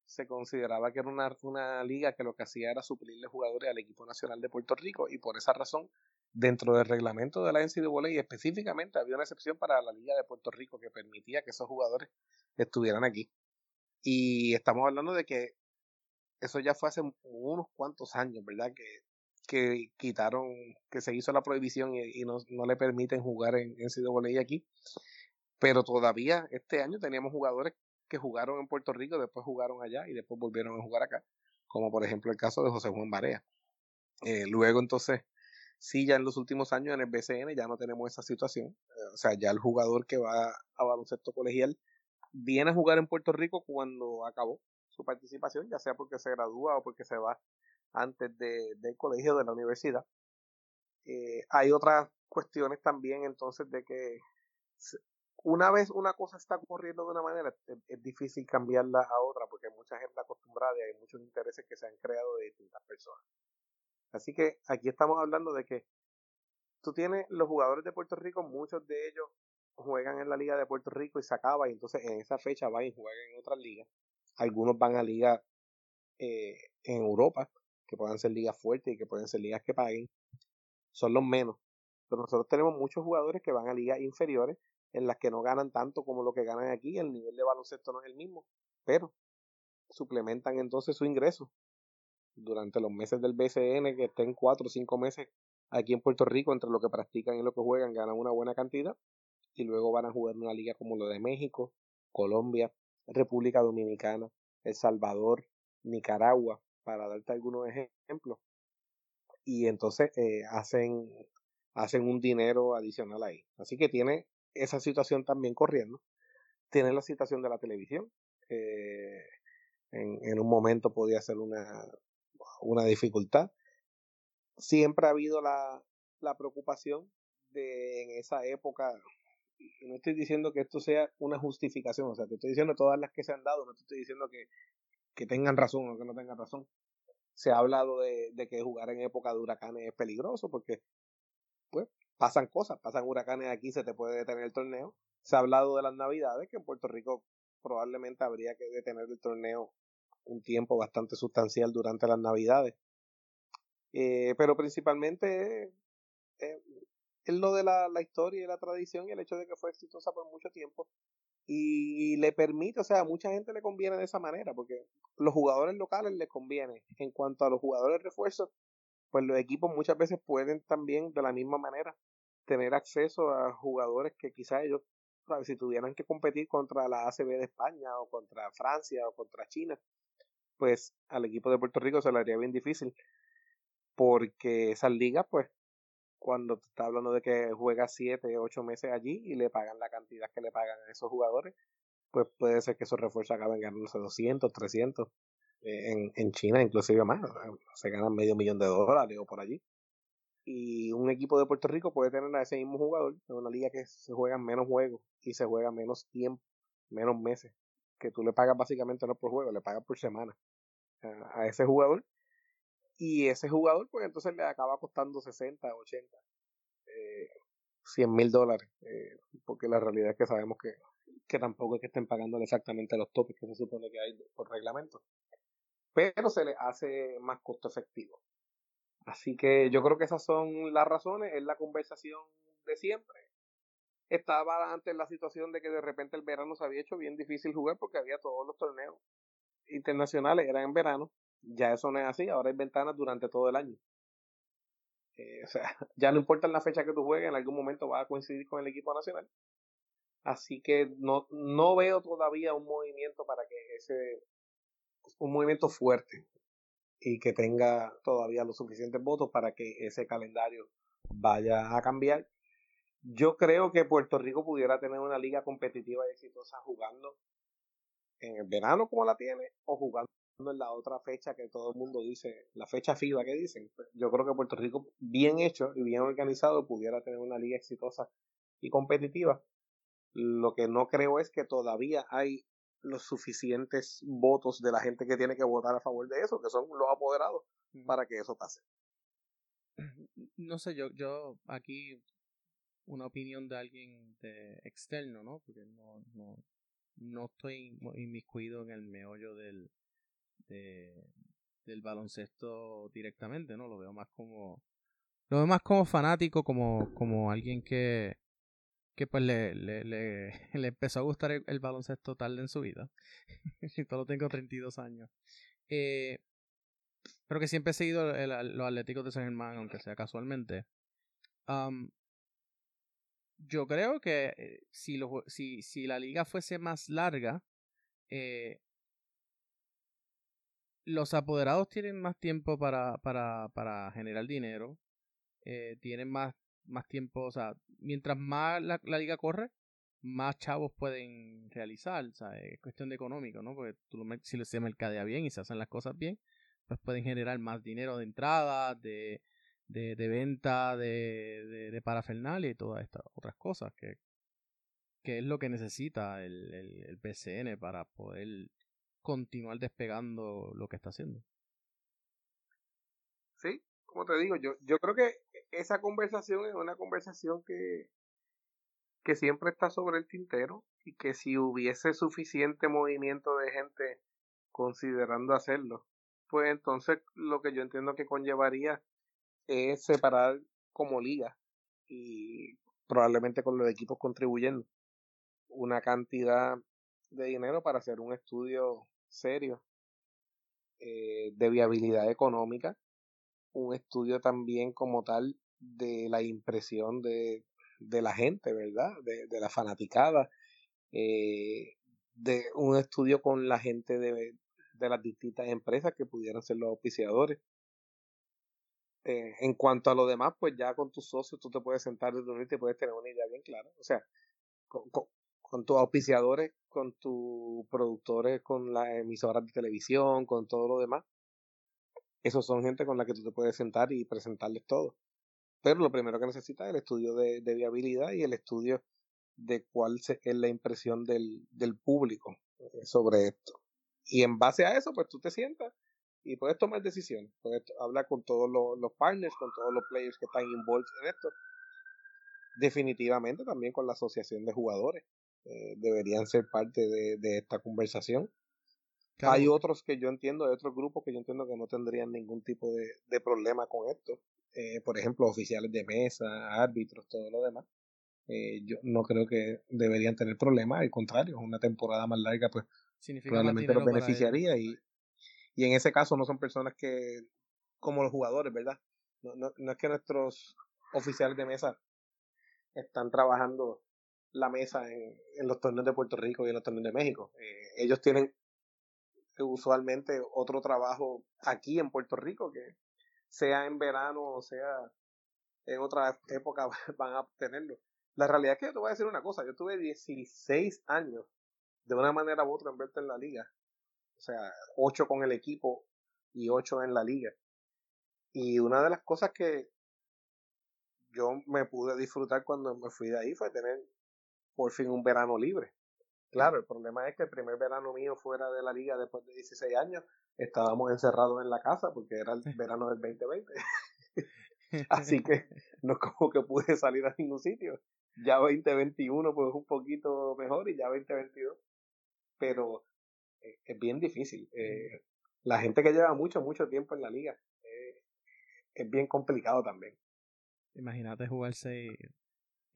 se consideraba que era una, una liga que lo que hacía era suplirle jugadores al equipo nacional de Puerto Rico y por esa razón dentro del reglamento de la NCAA específicamente había una excepción para la Liga de Puerto Rico que permitía que esos jugadores estuvieran aquí. Y estamos hablando de que eso ya fue hace unos cuantos años, ¿verdad? Que, que quitaron, que se hizo la prohibición y, no, no, le permiten jugar en NCAA aquí. Pero todavía este año teníamos jugadores que jugaron en Puerto Rico, después jugaron allá y después volvieron a jugar acá, como por ejemplo el caso de José Juan Barea. Eh, luego entonces, sí, ya en los últimos años en el BCN ya no tenemos esa situación, eh, o sea, ya el jugador que va a baloncesto colegial viene a jugar en Puerto Rico cuando acabó su participación, ya sea porque se gradúa o porque se va antes de, del colegio de la universidad. Eh, hay otras cuestiones también entonces de que una vez una cosa está ocurriendo de una manera, es, difícil cambiarla a otra porque hay mucha gente acostumbrada y hay muchos intereses que se han creado de distintas personas. Así que aquí estamos hablando de que tú tienes los jugadores de Puerto Rico, muchos de ellos juegan en la Liga de Puerto Rico y se acaba y entonces en esa fecha van y juegan en otras ligas. Algunos van a ligas eh, en Europa, que puedan ser ligas fuertes y que pueden ser ligas que paguen. Son los menos. Pero nosotros tenemos muchos jugadores que van a ligas inferiores en las que no ganan tanto como lo que ganan aquí, el nivel de baloncesto no es el mismo, pero suplementan entonces su ingreso durante los meses del BCN, que estén cuatro o cinco meses aquí en Puerto Rico, entre lo que practican y lo que juegan, ganan una buena cantidad, y luego van a jugar en una liga como lo de México, Colombia, República Dominicana, El Salvador, Nicaragua, para darte algunos ejemplos. Y entonces eh, hacen, hacen un dinero adicional ahí. Así que tiene esa situación también corriendo. Tiene la situación de la televisión. Eh, en, un momento podía ser una, una dificultad. Siempre ha habido la, la preocupación de en esa época, no estoy diciendo que esto sea una justificación, o sea, te estoy diciendo todas las que se han dado, no te estoy diciendo que, que tengan razón o que no tengan razón. Se ha hablado de, de que jugar en época de huracanes es peligroso porque, pues, pasan cosas, pasan huracanes aquí, se te puede detener el torneo. Se ha hablado de las navidades, que en Puerto Rico probablemente habría que detener el torneo un tiempo bastante sustancial durante las navidades. Eh, pero principalmente eh, es lo de la, la, historia y la tradición y el hecho de que fue exitosa por mucho tiempo. Y le permite, o sea, a mucha gente le conviene de esa manera, porque los jugadores locales les conviene. En cuanto a los jugadores refuerzos, pues los equipos muchas veces pueden también de la misma manera tener acceso a jugadores que quizás ellos, si tuvieran que competir contra la ACB de España o contra Francia o contra China, pues al equipo de Puerto Rico se le haría bien difícil porque esas ligas pues cuando te está hablando de que juega 7, 8 meses allí y le pagan la cantidad que le pagan a esos jugadores, pues puede ser que esos refuerzos acaben ganándose 200, 300 en, en China inclusive más, se ganan medio millón de dólares o por allí. Y un equipo de Puerto Rico puede tener a ese mismo jugador en una liga que se juega menos juegos y se juega menos tiempo, menos meses, que tú le pagas básicamente no por juego, le pagas por semana a, ese jugador. Y ese jugador, pues entonces le acaba costando 60, 80, eh, 100 mil dólares, eh, porque la realidad es que sabemos que, que tampoco es que estén pagándole exactamente los topes que se supone que hay por reglamento pero se le hace más costo efectivo. Así que yo creo que esas son las razones, es la conversación de siempre. Estaba antes la situación de que de repente el verano se había hecho bien difícil jugar porque había todos los torneos internacionales, eran en verano. Ya eso no es así, ahora hay ventanas durante todo el año. Eh, o sea, [laughs] ya no importa la fecha que tú juegues, en algún momento vas a coincidir con el equipo nacional. Así que no, no veo todavía un movimiento para que ese un movimiento fuerte y que tenga todavía los suficientes votos para que ese calendario vaya a cambiar. Yo creo que Puerto Rico pudiera tener una liga competitiva y exitosa jugando en el verano como la tiene o jugando en la otra fecha que todo el mundo dice, la fecha FIBA que dicen. Yo creo que Puerto Rico bien hecho y bien organizado pudiera tener una liga exitosa y competitiva. Lo que no creo es que todavía hay los suficientes votos de la gente que tiene que votar a favor de eso, que son los apoderados, para que eso pase. No sé, yo, yo aquí una opinión de alguien de externo, ¿no? Porque no, no, no estoy inmiscuido en el meollo del, de, del baloncesto directamente, ¿no? Lo veo más como, lo veo más como fanático, como, como alguien que, que pues le, le, le, [laughs] empezó a gustar el, baloncesto tarde en su vida. [laughs] y todo tengo 32 años. Eh, pero que siempre he seguido los Atléticos de San Germán, aunque sea casualmente. yo creo que eh, si, lo, si, si la liga fuese más larga, eh, los apoderados tienen más tiempo para, para, para generar dinero, eh, tienen más, más tiempo, o sea, mientras más la, liga corre, más chavos pueden realizar, o sea, es cuestión de económico, ¿no? Porque tú, si se mercadea bien y se hacen las cosas bien, pues pueden generar más dinero de entrada, de, de, de venta, de, de, de, parafernalia y todas estas otras cosas que, que es lo que necesita el, el, el PCN para poder continuar despegando lo que está haciendo. Sí, como te digo, yo, yo creo que esa conversación es una conversación que, que siempre está sobre el tintero y que si hubiese suficiente movimiento de gente considerando hacerlo, pues entonces lo que yo entiendo que conllevaría es separar como liga y probablemente con los equipos contribuyendo una cantidad de dinero para hacer un estudio serio eh, de viabilidad económica, un estudio también como tal de la impresión de, de la gente, ¿verdad? De, de la fanaticada, eh, de un estudio con la gente de, de las distintas empresas que pudieran ser los auspiciadores. Eh, en cuanto a lo demás, pues ya con tus socios tú te puedes sentar y y puedes tener una idea bien clara. O sea, con, con, tus auspiciadores, con tus productores, con las emisoras de televisión, con todo lo demás. Esos son gente con la que tú te puedes sentar y presentarles todo. Pero lo primero que necesitas es el estudio de, de viabilidad y el estudio de cuál es la impresión del, público eh, sobre esto. Y en base a eso, pues tú te sientas y puedes tomar decisiones. Puedes hablar con todos los, partners, con todos los players que están involucrados en esto. Definitivamente también con la asociación de jugadores. Eh, deberían ser parte de, esta conversación. Hay otros que yo entiendo, hay otros grupos que yo entiendo que no tendrían ningún tipo de, problema con esto. Eh, por ejemplo, oficiales de mesa, árbitros, todo lo demás. Eh, yo no creo que deberían tener problemas, al contrario, una temporada más larga, pues probablemente los beneficiaría y, y en ese caso no son personas que, como los jugadores, ¿verdad? No, no, no es que nuestros oficiales de mesa están trabajando la mesa en, en, los torneos de Puerto Rico y en los torneos de México. Eh, ellos tienen usualmente otro trabajo aquí en Puerto Rico que sea en verano o sea en otra época [laughs] van a obtenerlo. La realidad es que te voy a decir una cosa, yo tuve 16 años de una manera u otra en verte en la liga. O sea, 8 con el equipo y 8 en la liga. Y una de las cosas que yo me pude disfrutar cuando me fui de ahí fue tener por fin un verano libre. Claro, el problema es que el primer verano mío fuera de la liga después de 16 años, estábamos encerrados en la casa porque era el verano del 2020. [laughs] [laughs] Así que no es como que pude salir a ningún sitio ya 2021 pues un poquito mejor y ya 2022. Pero eh, es bien difícil. Eh, la gente que lleva mucho, mucho tiempo en la liga eh, es bien complicado también. Imagínate jugar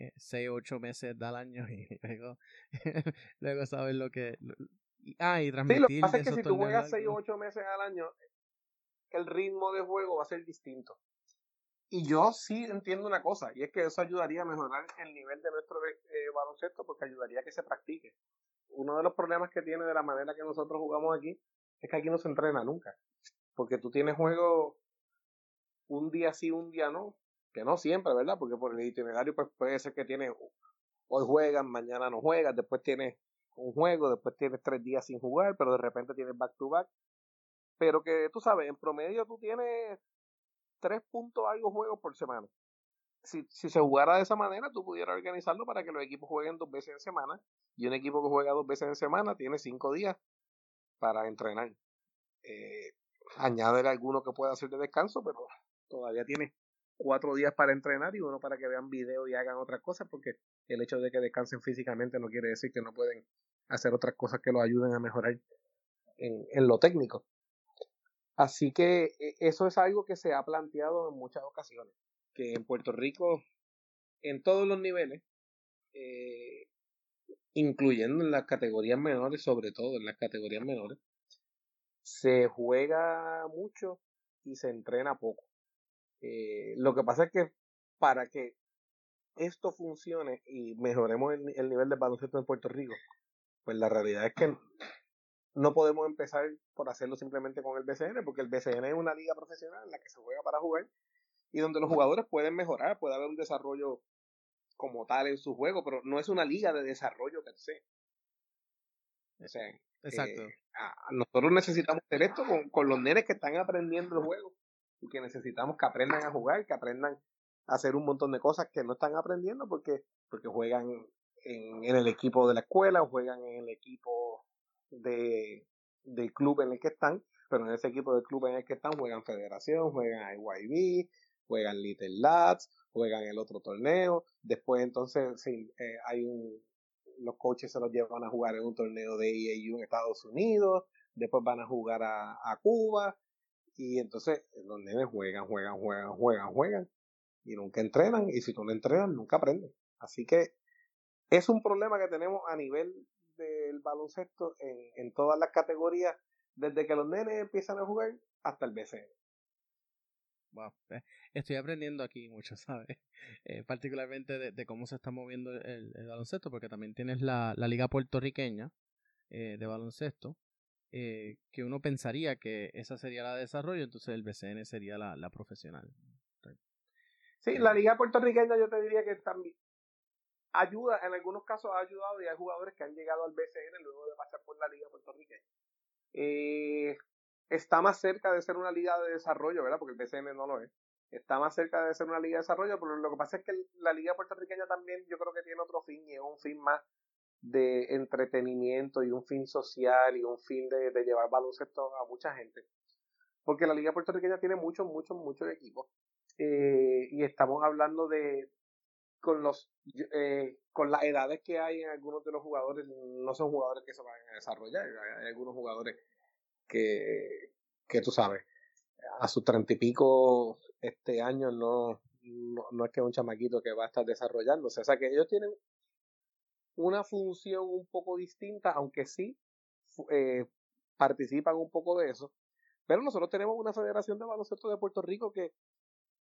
6, 6 8 meses al año y [laughs] luego, [laughs] luego saber lo que... ah, y transmitir... Sí, lo que pasa es que si tú juegas 6 o 8 meses al año, el ritmo de juego va a ser distinto. Y yo sí entiendo una cosa, y es que eso ayudaría a mejorar el nivel de nuestro eh, baloncesto porque ayudaría a que se practique. Uno de los problemas que tiene de la manera que nosotros jugamos aquí es que aquí no se entrena nunca. Porque tú tienes juego un día sí, un día no. Que no siempre, ¿verdad? Porque por el itinerario pues puede ser que tienes, hoy juegan, mañana no juegas, después tienes un juego, después tienes tres días sin jugar, pero de repente tienes back to back. Pero que tú sabes, en promedio tú tienes tres puntos algo juegos por semana. Si, si se jugara de esa manera, tú pudieras organizarlo para que los equipos jueguen dos veces en semana. Y un equipo que juega dos veces en semana tiene cinco días para entrenar. Eh, añadir alguno que pueda hacer de descanso, pero todavía tiene cuatro días para entrenar y uno para que vean video y hagan otras cosas, porque el hecho de que descansen físicamente no quiere decir que no pueden hacer otras cosas que los ayuden a mejorar en, en lo técnico. Así que e, eso es algo que se ha planteado en muchas ocasiones. que en Puerto Rico, en todos los niveles, eh, incluyendo en las categorías menores, sobre todo en las categorías menores, se juega mucho y se entrena poco. Eh, lo que pasa es que para que esto funcione y mejoremos el, el, nivel de baloncesto en Puerto Rico, pues la realidad es que no podemos empezar por hacerlo simplemente con el BCN, porque el BCN es una liga profesional en la que se juega para jugar y donde los jugadores pueden mejorar, puede haber un desarrollo como tal en su juego, pero no es una liga de desarrollo per se. O sea, Exacto. Eh, nosotros necesitamos hacer esto con, con, los nenes que están aprendiendo el juego y que necesitamos que aprendan a jugar, que aprendan a hacer un montón de cosas que no están aprendiendo porque, porque juegan en, en el equipo de la escuela juegan en el equipo de, del club en el que están, pero en ese equipo del club en el que están juegan Federación, juegan IYB, juegan Little Lads, juegan el otro torneo, después entonces sí, eh, hay un, los coaches se los llevan a jugar en un torneo de EAU en Estados Unidos, después van a jugar a, a Cuba, y entonces los nenes juegan, juegan, juegan, juegan, juegan, y nunca entrenan, y si tú no entrenas, nunca aprendes. Así que es un problema que tenemos a nivel del baloncesto en, en todas las categorías, desde que los nenes empiezan a jugar hasta el BCN. Wow. Eh, estoy aprendiendo aquí mucho, ¿sabes? [laughs] Eh, particularmente de, cómo se está moviendo el, baloncesto, porque también tienes la, la liga puertorriqueña eh, de baloncesto, que uno pensaría que esa sería la de desarrollo, entonces el BCN sería la, la profesional. Sí, la liga puertorriqueña yo te diría que también ayuda, en algunos casos ha ayudado y hay jugadores que han llegado al BCN luego de pasar por la liga puertorriqueña. Eh, está más cerca de ser una liga de desarrollo, ¿verdad? Porque el BCN no lo es. Está más cerca de ser una liga de desarrollo, pero lo que pasa es que la liga puertorriqueña también yo creo que tiene otro fin y es un fin más de entretenimiento y un fin social y un fin de, llevar baloncesto a mucha gente. Porque la liga puertorriqueña tiene muchos, muchos, muchos equipos. Eh, y estamos hablando de, con los eh, con las edades que hay en algunos de los jugadores no son jugadores que se van a desarrollar hay algunos jugadores que, que tú sabes, a sus treinta y pico este año no, no, es que es un chamaquito que va a estar desarrollándose. O sea que ellos tienen una función un poco distinta, aunque sí eh, participan un poco de eso. Pero nosotros tenemos una federación de baloncesto de Puerto Rico que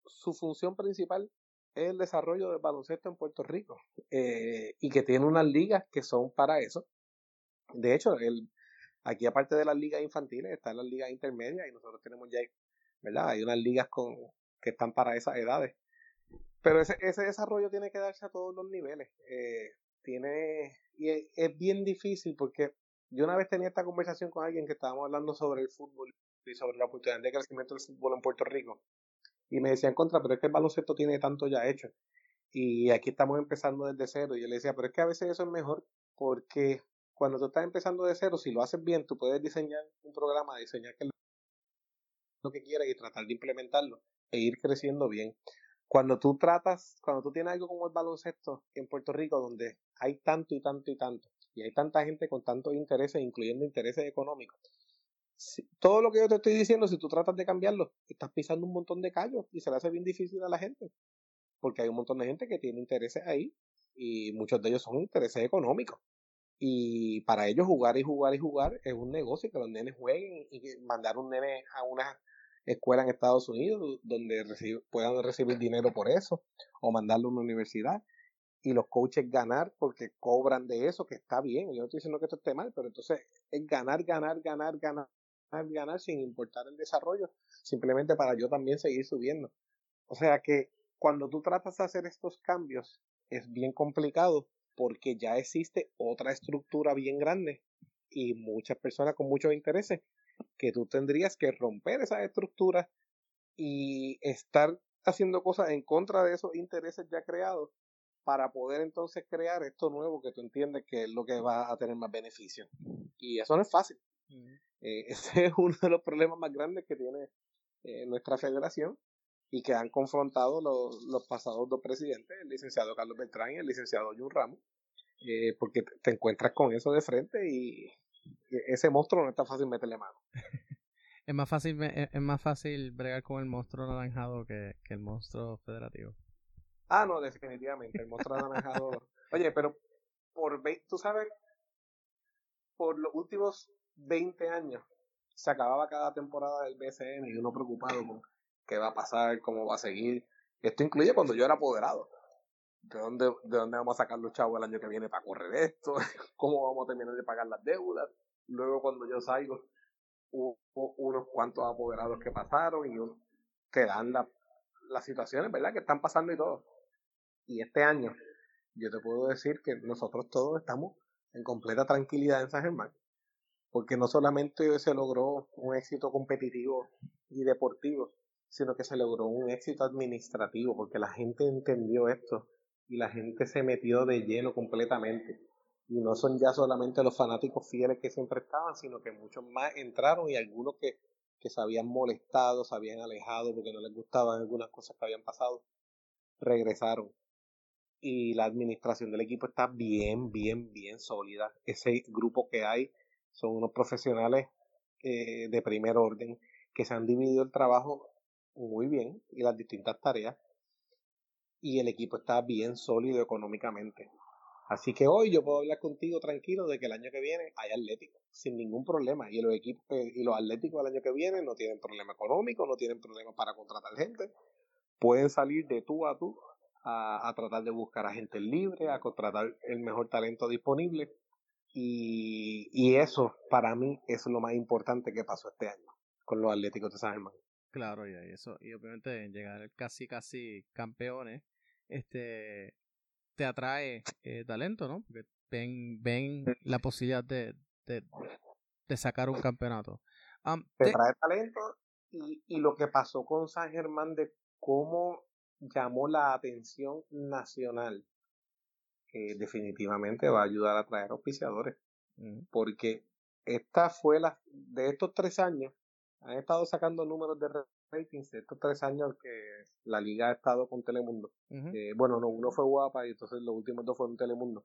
su función principal es el desarrollo del baloncesto en Puerto Rico eh, y que tiene unas ligas que son para eso. De hecho, el, Aquí, aparte de las ligas infantiles, están las ligas intermedias y nosotros tenemos ya, ¿verdad? Hay unas ligas con, que están para esas edades. Pero ese, ese desarrollo tiene que darse a todos los niveles. Eh, tiene, y es, bien difícil porque yo una vez tenía esta conversación con alguien que estábamos hablando sobre el fútbol y sobre la oportunidad de crecimiento del fútbol en Puerto Rico. Y me decían contra, pero es que el baloncesto tiene tanto ya hecho. Y aquí estamos empezando desde cero. Y yo le decía, pero es que a veces eso es mejor porque cuando tú estás empezando de cero, si lo haces bien, tú puedes diseñar un programa, diseñar lo que quieras y tratar de implementarlo e ir creciendo bien. Cuando tú tratas, cuando tú tienes algo como el baloncesto en Puerto Rico, donde hay tanto y tanto y tanto, y hay tanta gente con tantos intereses, incluyendo intereses económicos, todo lo que yo te estoy diciendo, si tú tratas de cambiarlo, estás pisando un montón de callos y se le hace bien difícil a la gente. Porque hay un montón de gente que tiene intereses ahí y muchos de ellos son intereses económicos. Y para ellos jugar y jugar y jugar es un negocio, que los nenes jueguen y mandar un nene a una escuela en Estados Unidos donde puedan recibir dinero por eso, o mandarlo a una universidad y los coaches ganar porque cobran de eso, que está bien, yo no estoy diciendo que esto esté mal, pero entonces es ganar, ganar, ganar, ganar, ganar sin importar el desarrollo, simplemente para yo también seguir subiendo. O sea que cuando tú tratas de hacer estos cambios es bien complicado porque ya existe otra estructura bien grande y muchas personas con muchos intereses que tú tendrías que romper esa estructura y estar haciendo cosas en contra de esos intereses ya creados para poder entonces crear esto nuevo que tú entiendes que es lo que va a tener más beneficio. Y eso no es fácil. Eh, [laughs] ese es uno de los problemas más grandes que tiene eh, nuestra federación y que han confrontado los, los pasados dos presidentes, el licenciado Carlos Beltrán y el licenciado Jun Ramos, eh, porque te encuentras con eso de frente y ese monstruo no está fácil meterle mano. [laughs] Es más fácil, es, más fácil bregar con el monstruo anaranjado que, que el monstruo federativo. Ah, no, definitivamente. El monstruo anaranjado. [laughs] Oye, pero por tú sabes, por los últimos 20 años se acababa cada temporada del BCN y uno preocupado con qué va a pasar, cómo va a seguir. Esto incluye cuando yo era apoderado. ¿De dónde, ¿De dónde vamos a sacar los chavos el año que viene para correr esto? [laughs] ¿Cómo vamos a terminar de pagar las deudas? Luego cuando yo salgo, hubo unos cuantos apoderados que pasaron y uno, que dan las situaciones, ¿verdad? Que están pasando y todo. Y este año, yo te puedo decir que nosotros todos estamos en completa tranquilidad en San Germán, porque no solamente se logró un éxito competitivo y deportivo, sino que se logró un éxito administrativo, porque la gente entendió esto y la gente se metió de lleno completamente. Y no son ya solamente los fanáticos fieles que siempre estaban, sino que muchos más entraron y algunos que, que se habían molestado, se habían alejado porque no les gustaban algunas cosas que habían pasado, regresaron. Y la administración del equipo está bien, bien, bien sólida. Ese grupo que hay son unos profesionales eh, de primer orden que se han dividido el trabajo muy bien y las distintas tareas y el equipo está bien sólido económicamente. Así que hoy yo puedo hablar contigo tranquilo de que el año que viene hay Atlético, sin ningún problema. Y los equipos y los Atléticos el año que viene no tienen problema económico, no tienen problema para contratar gente. Pueden salir de tú a tú a, a tratar de buscar a gente libre, a contratar el mejor talento disponible. Y, y eso para mí es lo más importante que pasó este año con los Atléticos de San. Claro, y eso, y obviamente llegar casi casi campeones, este te atrae eh, talento, ¿no? Porque ven, ven la posibilidad de, de, de sacar un campeonato. te, trae talento y, y lo que pasó con San Germán de cómo llamó la atención nacional, que definitivamente va a ayudar a traer auspiciadores. Porque esta fue la, de estos tres años, han estado sacando números de ratings estos tres años que la liga ha estado con Telemundo. Eh, bueno, no, uno fue guapa y entonces los últimos dos fueron Telemundo.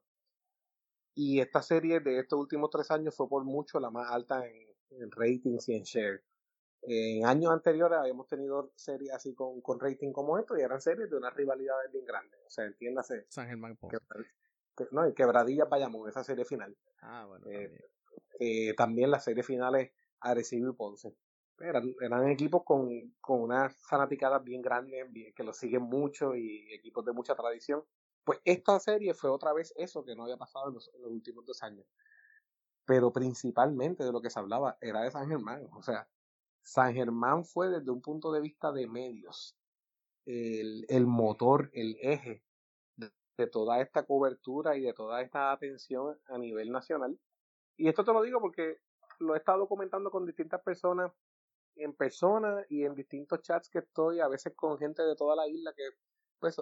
Y esta serie de estos últimos tres años fue por mucho la más alta en, ratings y en share. En años anteriores habíamos tenido series así con, con rating como esto y eran series de una rivalidad bien grande. O sea, entiéndase. San Germán que, no, y Quebradilla Bayamón, esa serie final. Ah, bueno. Eh, también. Eh, también las series finales Arecibo y Ponce eran, eran equipos con, con una fanaticada bien grande, que los siguen mucho y equipos de mucha tradición. Pues esta serie fue otra vez eso que no había pasado en los, últimos dos años. Pero principalmente de lo que se hablaba era de San Germán. O sea, San Germán fue desde un punto de vista de medios el, el motor, el eje de toda esta cobertura y de toda esta atención a nivel nacional. Y esto te lo digo porque lo he estado comentando con distintas personas en persona y en distintos chats que estoy, a veces con gente de toda la isla que pues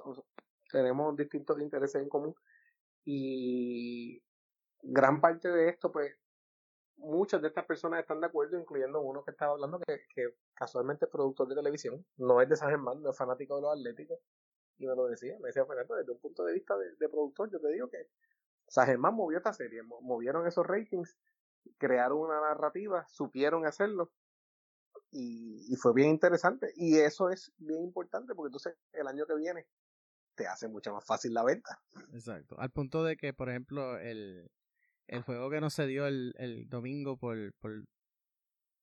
tenemos distintos intereses en común. Y gran parte de esto pues muchas de estas personas están de acuerdo, incluyendo uno que estaba hablando que, que casualmente es productor de televisión, no es de San Germán, no es fanático de los atléticos, y me lo decía, me decía Fernando, desde un punto de vista de, de productor, yo te digo que San Germán movió esta serie, movieron esos ratings, crearon una narrativa, supieron hacerlo, y, fue bien interesante. Y eso es bien importante porque entonces el año que viene te hace mucho más fácil la venta. Exacto. Al punto de que, por ejemplo, el, el juego que no se dio el, el domingo por, por,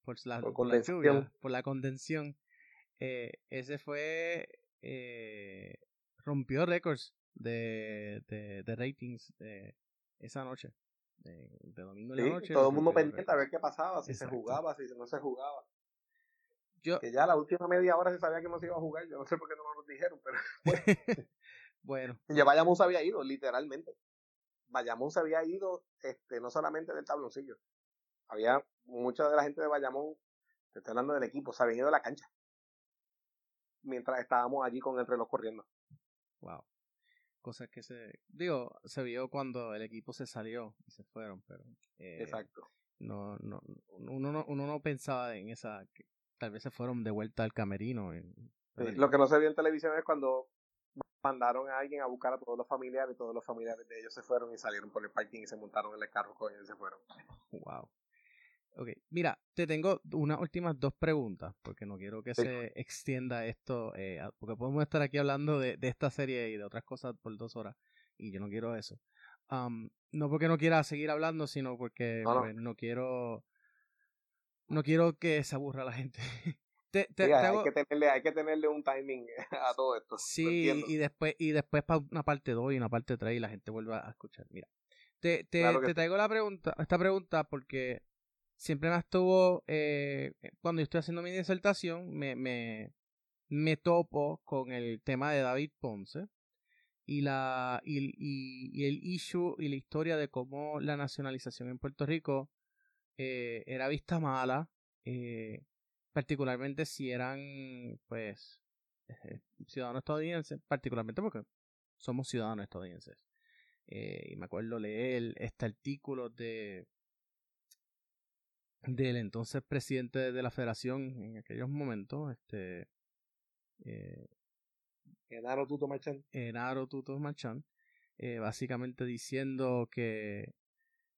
por la, lluvia, por la condensión, eh, ese fue. Eh, rompió récords de, de, de ratings de esa noche. De, domingo en la noche. Todo el mundo pendiente a ver qué pasaba, si se jugaba, si no se jugaba. Que ya la última media hora se sabía que no se iba a jugar. Yo no sé por qué no nos lo dijeron, pero. [laughs] bueno. [laughs] Ya Bayamón se había ido, literalmente. Bayamón se había ido este, no solamente del tabloncillo. Había mucha de la gente de Bayamón, te estoy hablando del equipo, se habían ido de la cancha. Mientras estábamos allí con el reloj corriendo. Wow. Cosas que se. Digo, se vio cuando el equipo se salió y se fueron, pero. Eh, Exacto. No, no, uno no, uno no pensaba en esa tal vez se fueron de vuelta al camerino. lo que no se vio en televisión es cuando mandaron a alguien a buscar a todos los familiares y todos los familiares de ellos se fueron y salieron por el parking y se montaron en el carro con ellos y se fueron. Wow. Ok, mira, te tengo unas últimas dos preguntas, porque no quiero que se extienda esto, eh, porque podemos estar aquí hablando de, esta serie y de otras cosas por dos horas, y yo no quiero eso. no porque no quiera seguir hablando, sino porque no, pues, quiero no quiero que se aburra la gente. [laughs] hay, que tenerle, hay que tenerle un timing [laughs] a todo esto. Sí, y después, y después para una parte 2 y una parte 3 y la gente vuelve a escuchar. Mira, te, te, te traigo la pregunta, esta pregunta porque siempre me estuvo, eh, cuando yo estoy haciendo mi disertación, me, me, me topo con el tema de David Ponce y, la, y, y, el issue y la historia de cómo la nacionalización en Puerto Rico eh, era vista mala, eh, particularmente si eran, pues, ciudadanos estadounidenses, particularmente porque somos ciudadanos estadounidenses. y me acuerdo leer este artículo de del entonces presidente de la federación en aquellos momentos, este eh, Enaro Tuto Marchán. Enaro Tuto Marchán, eh, básicamente diciendo que,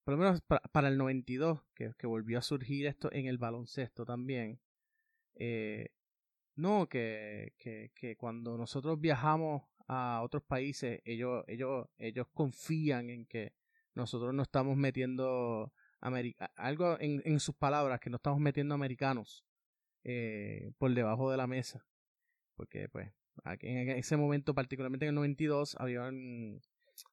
por lo menos para, el 92, que, que, volvió a surgir esto en el baloncesto también, eh, no, que, que, que cuando nosotros viajamos a otros países, ellos, ellos, ellos confían en que nosotros no estamos metiendo algo en, en, sus palabras, que no estamos metiendo americanos eh, por debajo de la mesa. Porque, pues, en ese momento, particularmente en el 92, habían,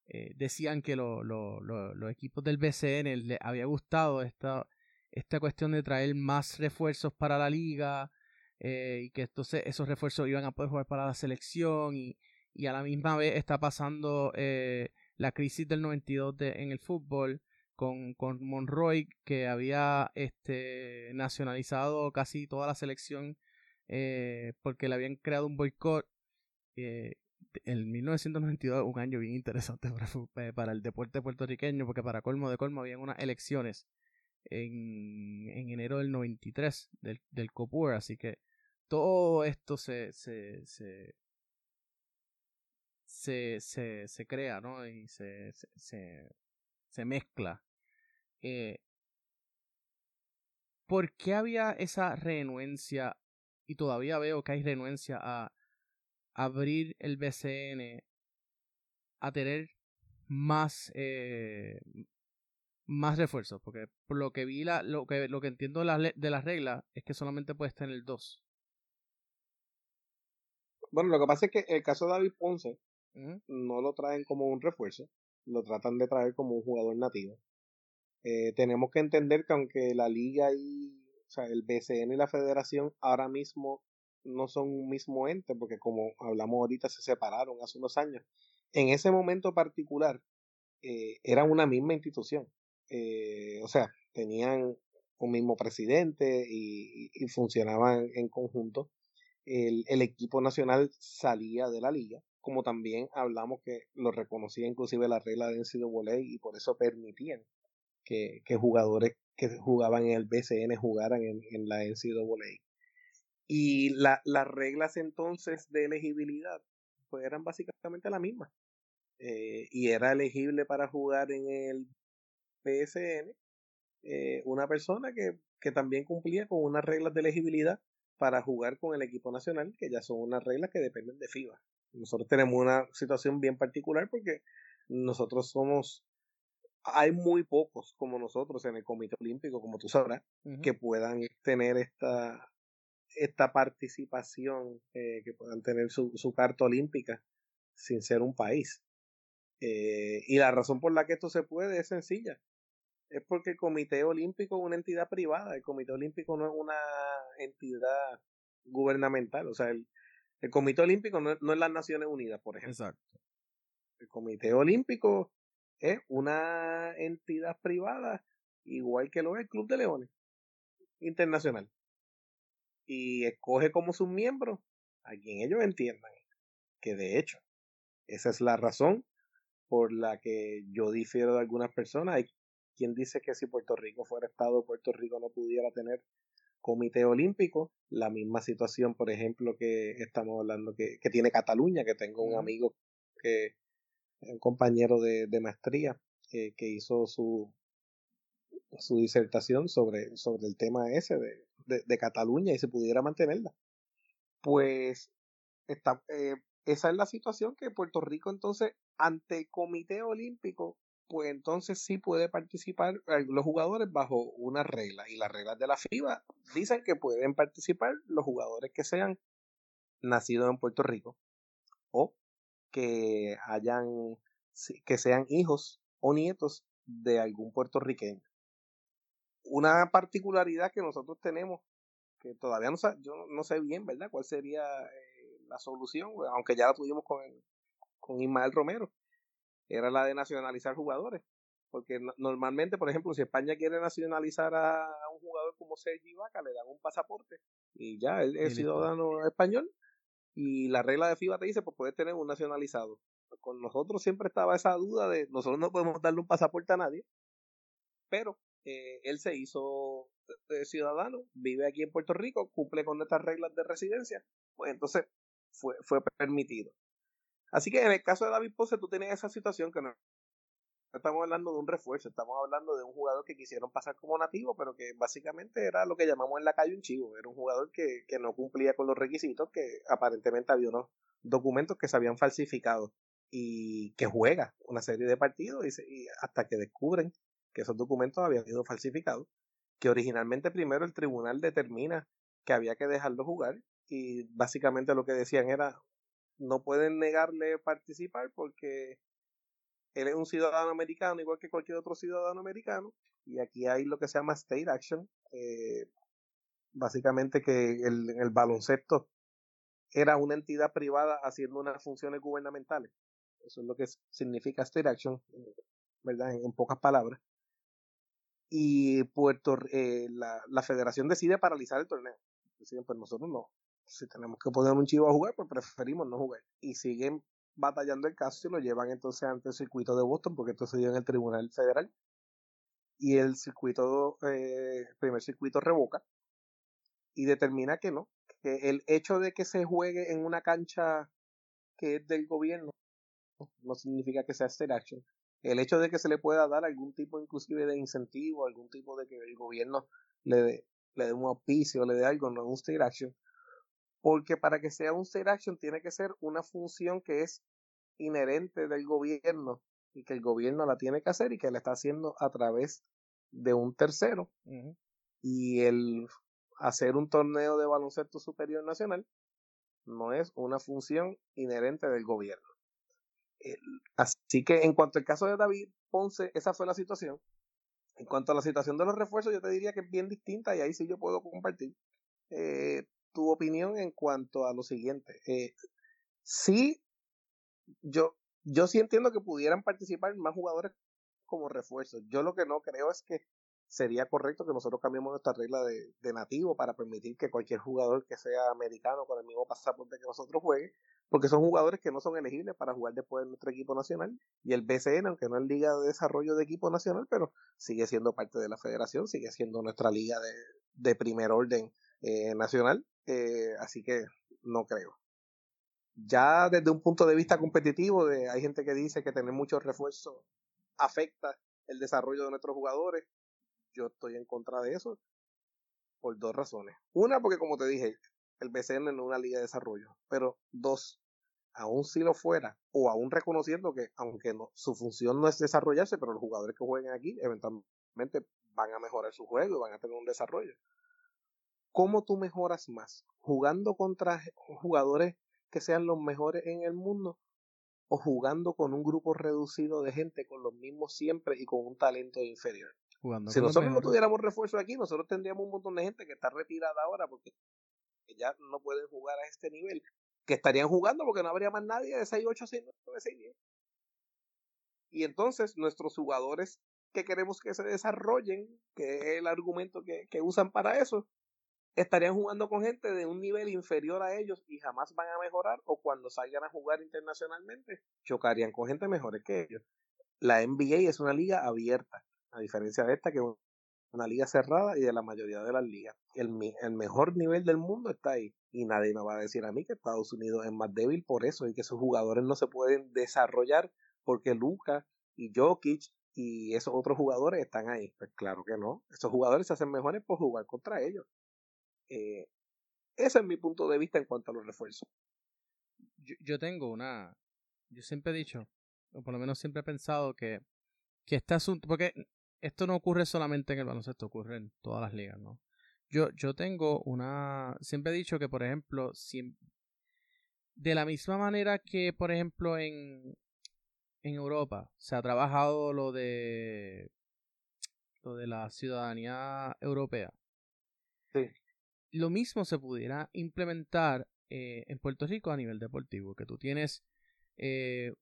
eh, decían que lo, los equipos del BCN les había gustado esta, esta cuestión de traer más refuerzos para la liga eh, y que entonces esos refuerzos iban a poder jugar para la selección y, y a la misma vez está pasando la crisis del 92 de, en el fútbol con, con Monroy, que había este, nacionalizado casi toda la selección eh, porque le habían creado un boicot. Eh, en 1992, un año bien interesante para, para, el deporte puertorriqueño, porque para colmo de colmo habían unas elecciones en, en enero del 93 del, del COPUR, así que todo esto se, se, se, se, se, crea, ¿no? Y se, se, se mezcla eh, ¿por qué había esa renuencia? Y todavía veo que hay renuencia a abrir el BCN a tener más eh, más refuerzos porque por lo que vi la, lo que lo que entiendo de las de las reglas es que solamente puedes tener dos. Bueno lo que pasa es que el caso de David Ponce no lo traen como un refuerzo lo tratan de traer como un jugador nativo. Eh, tenemos que entender que aunque la liga y o sea, el BCN y la federación ahora mismo no son un mismo ente, porque como hablamos ahorita se separaron hace unos años, en ese momento particular eh, eran una misma institución. Eh, o sea, tenían un mismo presidente y, funcionaban en conjunto. El, el, equipo nacional salía de la liga, como también hablamos que lo reconocía inclusive la regla de NCAA y por eso permitían que, jugadores que jugaban en el BCN jugaran en, en la NCAA. Y la, las reglas entonces de elegibilidad pues eran básicamente las mismas. Eh, y era elegible para jugar en el BSN eh, una persona que, que también cumplía con unas reglas de elegibilidad para jugar con el equipo nacional, que ya son unas reglas que dependen de FIBA. Nosotros tenemos una situación bien particular porque nosotros somos hay muy pocos como nosotros en el Comité Olímpico, como tú sabrás, que puedan tener esta, esta participación, eh, que puedan tener su, su, carta olímpica sin ser un país. Eh, y la razón por la que esto se puede es sencilla. Es porque el Comité Olímpico es una entidad privada. El Comité Olímpico no es una entidad gubernamental. O sea, el, el Comité Olímpico no, no es las Naciones Unidas, por ejemplo. Exacto. El Comité Olímpico es una entidad privada igual que lo es el Club de Leones Internacional. Y escoge como sus miembros a quien ellos entiendan. Que de hecho, esa es la razón por la que yo difiero de algunas personas. Hay quien dice que si Puerto Rico fuera Estado, Puerto Rico no pudiera tener comité olímpico. La misma situación, por ejemplo, que estamos hablando que, que tiene Cataluña, que tengo un amigo que un compañero de, maestría que hizo su, su disertación sobre, sobre el tema ese de, de, Cataluña y se pudiera mantenerla. Pues está, eh, esa es la situación que Puerto Rico entonces ante el Comité Olímpico pues entonces sí puede participar los jugadores bajo una regla. Y las reglas de la FIBA dicen que pueden participar los jugadores que sean nacidos en Puerto Rico o que hayan que sean hijos o nietos de algún puertorriqueño. Una particularidad que nosotros tenemos, que todavía no sé, yo no sé bien, ¿verdad? ¿Cuál sería eh, la solución? Aunque ya la tuvimos con, con Ismael Romero, era la de nacionalizar jugadores. Porque normalmente, por ejemplo, si España quiere nacionalizar a un jugador como Sergi Vaca, le dan un pasaporte y ya, él es ciudadano español. Y la regla de FIBA te dice, pues puedes tener un nacionalizado. Con nosotros siempre estaba esa duda de, nosotros no podemos darle un pasaporte a nadie, pero eh, él se hizo eh, ciudadano, vive aquí en Puerto Rico, cumple con nuestras reglas de residencia, pues entonces fue, fue permitido. Así que en el caso de David Ponce, tú tienes esa situación que no estamos hablando de un refuerzo, estamos hablando de un jugador que quisieron pasar como nativo, pero que básicamente era lo que llamamos en la calle un chivo. Era un jugador que, que no cumplía con los requisitos, que aparentemente había unos documentos que se habían falsificado y que juega una serie de partidos y, hasta que descubren que esos documentos habían sido falsificados, que originalmente primero el tribunal determina que había que dejarlo jugar y básicamente lo que decían era no pueden negarle participar porque él es un ciudadano americano igual que cualquier otro ciudadano americano y aquí hay lo que se llama state action eh, básicamente que el, el baloncesto era una entidad privada haciendo unas funciones gubernamentales. Eso es lo que significa state action verdad en, pocas palabras y Puerto eh, la, la federación decide paralizar el torneo deciden pues nosotros no si tenemos que poner un chivo a jugar, pues preferimos no jugar. Y siguen batallando el caso y lo llevan entonces ante el circuito de Boston, porque esto se dio en el Tribunal Federal. Y el circuito, eh, primer circuito revoca y determina que no, que el hecho de que se juegue en una cancha que es del gobierno no significa que sea state action. El hecho de que se le pueda dar algún tipo inclusive de incentivo, algún tipo de que el gobierno le dé, le dé un auspicio, le dé algo, no es un state action, porque para que sea un state action tiene que ser una función que es inherente del gobierno y que el gobierno la tiene que hacer y que la está haciendo a través de un tercero. Y el hacer un torneo de baloncesto superior nacional no es una función inherente del gobierno. Así que en cuanto al caso de David Ponce, esa fue la situación. En cuanto a la situación de los refuerzos, yo te diría que es bien distinta y ahí sí yo puedo compartir. Eh, tu opinión en cuanto a lo siguiente. Eh, sí, yo, yo sí entiendo que pudieran participar más jugadores como refuerzo. Yo lo que no creo es que sería correcto que nosotros cambiemos nuestra regla de, de, nativo para permitir que cualquier jugador que sea americano con el mismo pasaporte que nosotros juegue, porque son jugadores que no son elegibles para jugar después en nuestro equipo nacional. Y el BCN, aunque no es liga de desarrollo de equipo nacional, pero sigue siendo parte de la federación, sigue siendo nuestra liga de, de primer orden eh, nacional, eh, así que no creo. Ya desde un punto de vista competitivo, de, hay gente que dice que tener muchos refuerzos afecta el desarrollo de nuestros jugadores. Yo estoy en contra de eso por dos razones. Una, porque como te dije, el BCN no es una liga de desarrollo. Pero dos, aún si lo fuera, o aún reconociendo que, aunque no, su función no es desarrollarse, pero los jugadores que jueguen aquí eventualmente van a mejorar su juego y van a tener un desarrollo. ¿Cómo tú mejoras más? ¿Jugando contra jugadores que sean los mejores en el mundo? ¿O jugando con un grupo reducido de gente con los mismos siempre y con un talento inferior? Si nosotros no tuviéramos refuerzo aquí, nosotros tendríamos un montón de gente que está retirada ahora porque ya no pueden jugar a este nivel, que estarían jugando porque no habría más nadie de 6, 8, 6, 9, 6, 10. Y entonces nuestros jugadores que queremos que se desarrollen, que es el argumento que, que usan para eso, estarían jugando con gente de un nivel inferior a ellos y jamás van a mejorar o cuando salgan a jugar internacionalmente chocarían con gente mejores que ellos. La NBA es una liga abierta, a diferencia de esta que es una liga cerrada y de la mayoría de las ligas. El, el mejor nivel del mundo está ahí y nadie me va a decir a mí que Estados Unidos es más débil por eso y que sus jugadores no se pueden desarrollar porque Luca y Jokic y esos otros jugadores están ahí. Pues claro que no. Esos jugadores se hacen mejores por jugar contra ellos. Eh, ese es mi punto de vista en cuanto a los refuerzos. Yo, yo tengo una. Yo siempre he dicho, o por lo menos siempre he pensado que, que este asunto. Porque esto no ocurre solamente en el baloncesto, ocurre en todas las ligas, ¿no? Yo, yo tengo una. Siempre he dicho que, por ejemplo, si, de la misma manera que, por ejemplo, en, en Europa se ha trabajado lo de lo de la ciudadanía europea. Sí. Lo mismo se pudiera implementar eh, en Puerto Rico a nivel deportivo, que tú tienes eh,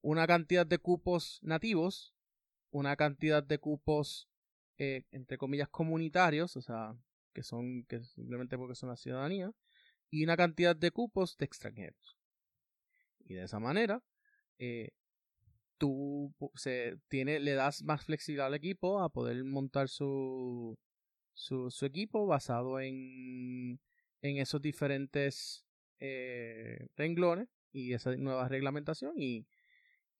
una cantidad de cupos nativos, una cantidad de cupos eh, entre comillas comunitarios, o sea, que son que simplemente porque son la ciudadanía, y una cantidad de cupos de extranjeros. Y de esa manera, tú se, tiene, le das más flexibilidad al equipo a poder montar su, su, su equipo basado en, en esos diferentes eh, renglones y esa nueva reglamentación y,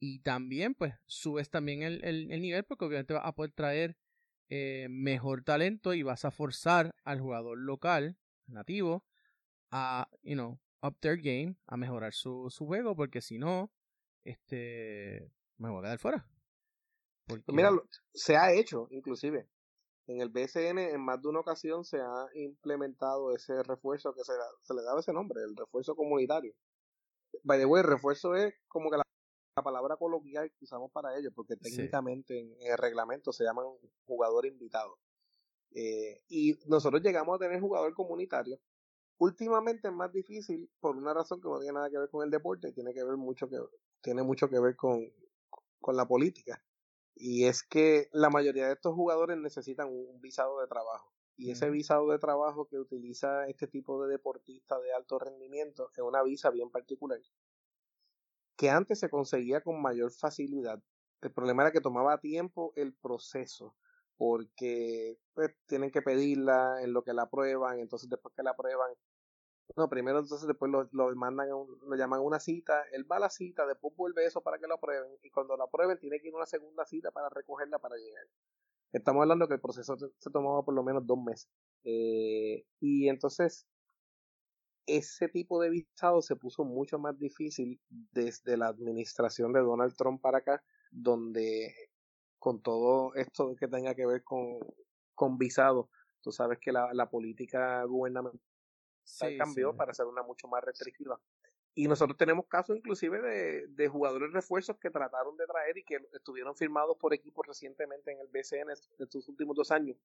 y también pues subes también el, el, nivel porque obviamente vas a poder traer eh, mejor talento y vas a forzar al jugador local nativo a you know up their game a mejorar su, su juego porque si no este me voy a quedar fuera. Mira, se ha hecho, inclusive. En el BSN en más de una ocasión se ha implementado ese refuerzo que se, se le daba ese nombre, el refuerzo comunitario. By the way, el refuerzo es como que la, palabra coloquial que usamos para ello, porque técnicamente en, el reglamento se llaman jugador invitado. Eh, y nosotros llegamos a tener jugador comunitario. Últimamente es más difícil por una razón que no tiene nada que ver con el deporte, tiene que ver mucho que tiene mucho que ver con, con la política. Y es que la mayoría de estos jugadores necesitan un visado de trabajo. Y ese visado de trabajo que utiliza este tipo de deportista de alto rendimiento es una visa bien particular. Que antes se conseguía con mayor facilidad. El problema era que tomaba tiempo el proceso. Porque pues, tienen que pedirla en lo que la aprueban. Entonces después que la aprueban no, primero entonces después lo, lo mandan, lo llaman a una cita, él va a la cita, después vuelve eso para que lo aprueben y cuando lo aprueben tiene que ir una segunda cita para recogerla para llegar. Estamos hablando que el proceso se, tomaba por lo menos dos meses. Eh, y entonces ese tipo de visado se puso mucho más difícil desde la administración de Donald Trump para acá, donde con todo esto que tenga que ver con, con visado, tú sabes que la, la política gubernamental cambió para ser una mucho más restrictiva. Y nosotros tenemos casos inclusive de, de, jugadores refuerzos que trataron de traer y que estuvieron firmados por equipos recientemente en el BCN estos últimos dos años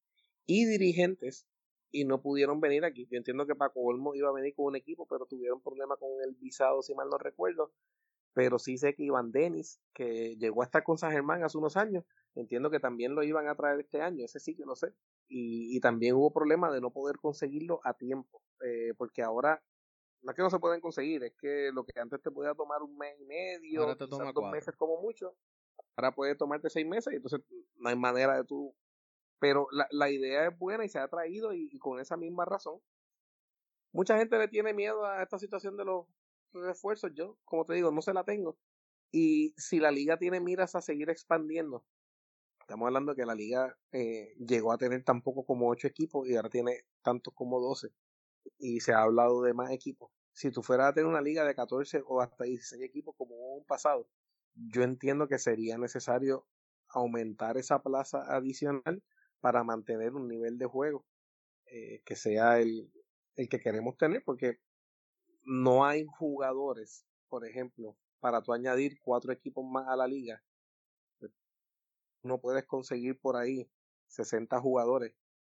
y dirigentes y no pudieron venir aquí. Yo entiendo que Paco Olmo iba a venir con un equipo, pero tuvieron problemas con el visado, si mal no recuerdo. Pero sí sé que Iván Denis, que llegó a estar con San Germán hace unos años, entiendo que también lo iban a traer este año, ese sí que lo sé. Y, y también hubo problemas de no poder conseguirlo a tiempo. Eh, porque ahora no es que no se pueden conseguir, es que lo que antes te podía tomar un mes y medio, dos meses como mucho, ahora puede tomarte seis meses y entonces no hay manera de tú. Pero la, la idea es buena y se ha traído y, con esa misma razón. Mucha gente le tiene miedo a esta situación de los refuerzos. Yo, como te digo, no se la tengo. Y si la liga tiene miras a seguir expandiendo, estamos hablando que la liga eh, llegó a tener tan poco como ocho equipos y ahora tiene tantos como doce y se ha hablado de más equipos. Si tú fueras a tener una liga de 14 o hasta 16 equipos como un pasado, yo entiendo que sería necesario aumentar esa plaza adicional para mantener un nivel de juego eh, que sea el, el que queremos tener, porque no hay jugadores, por ejemplo, para tú añadir cuatro equipos más a la liga. No puedes conseguir por ahí 60 jugadores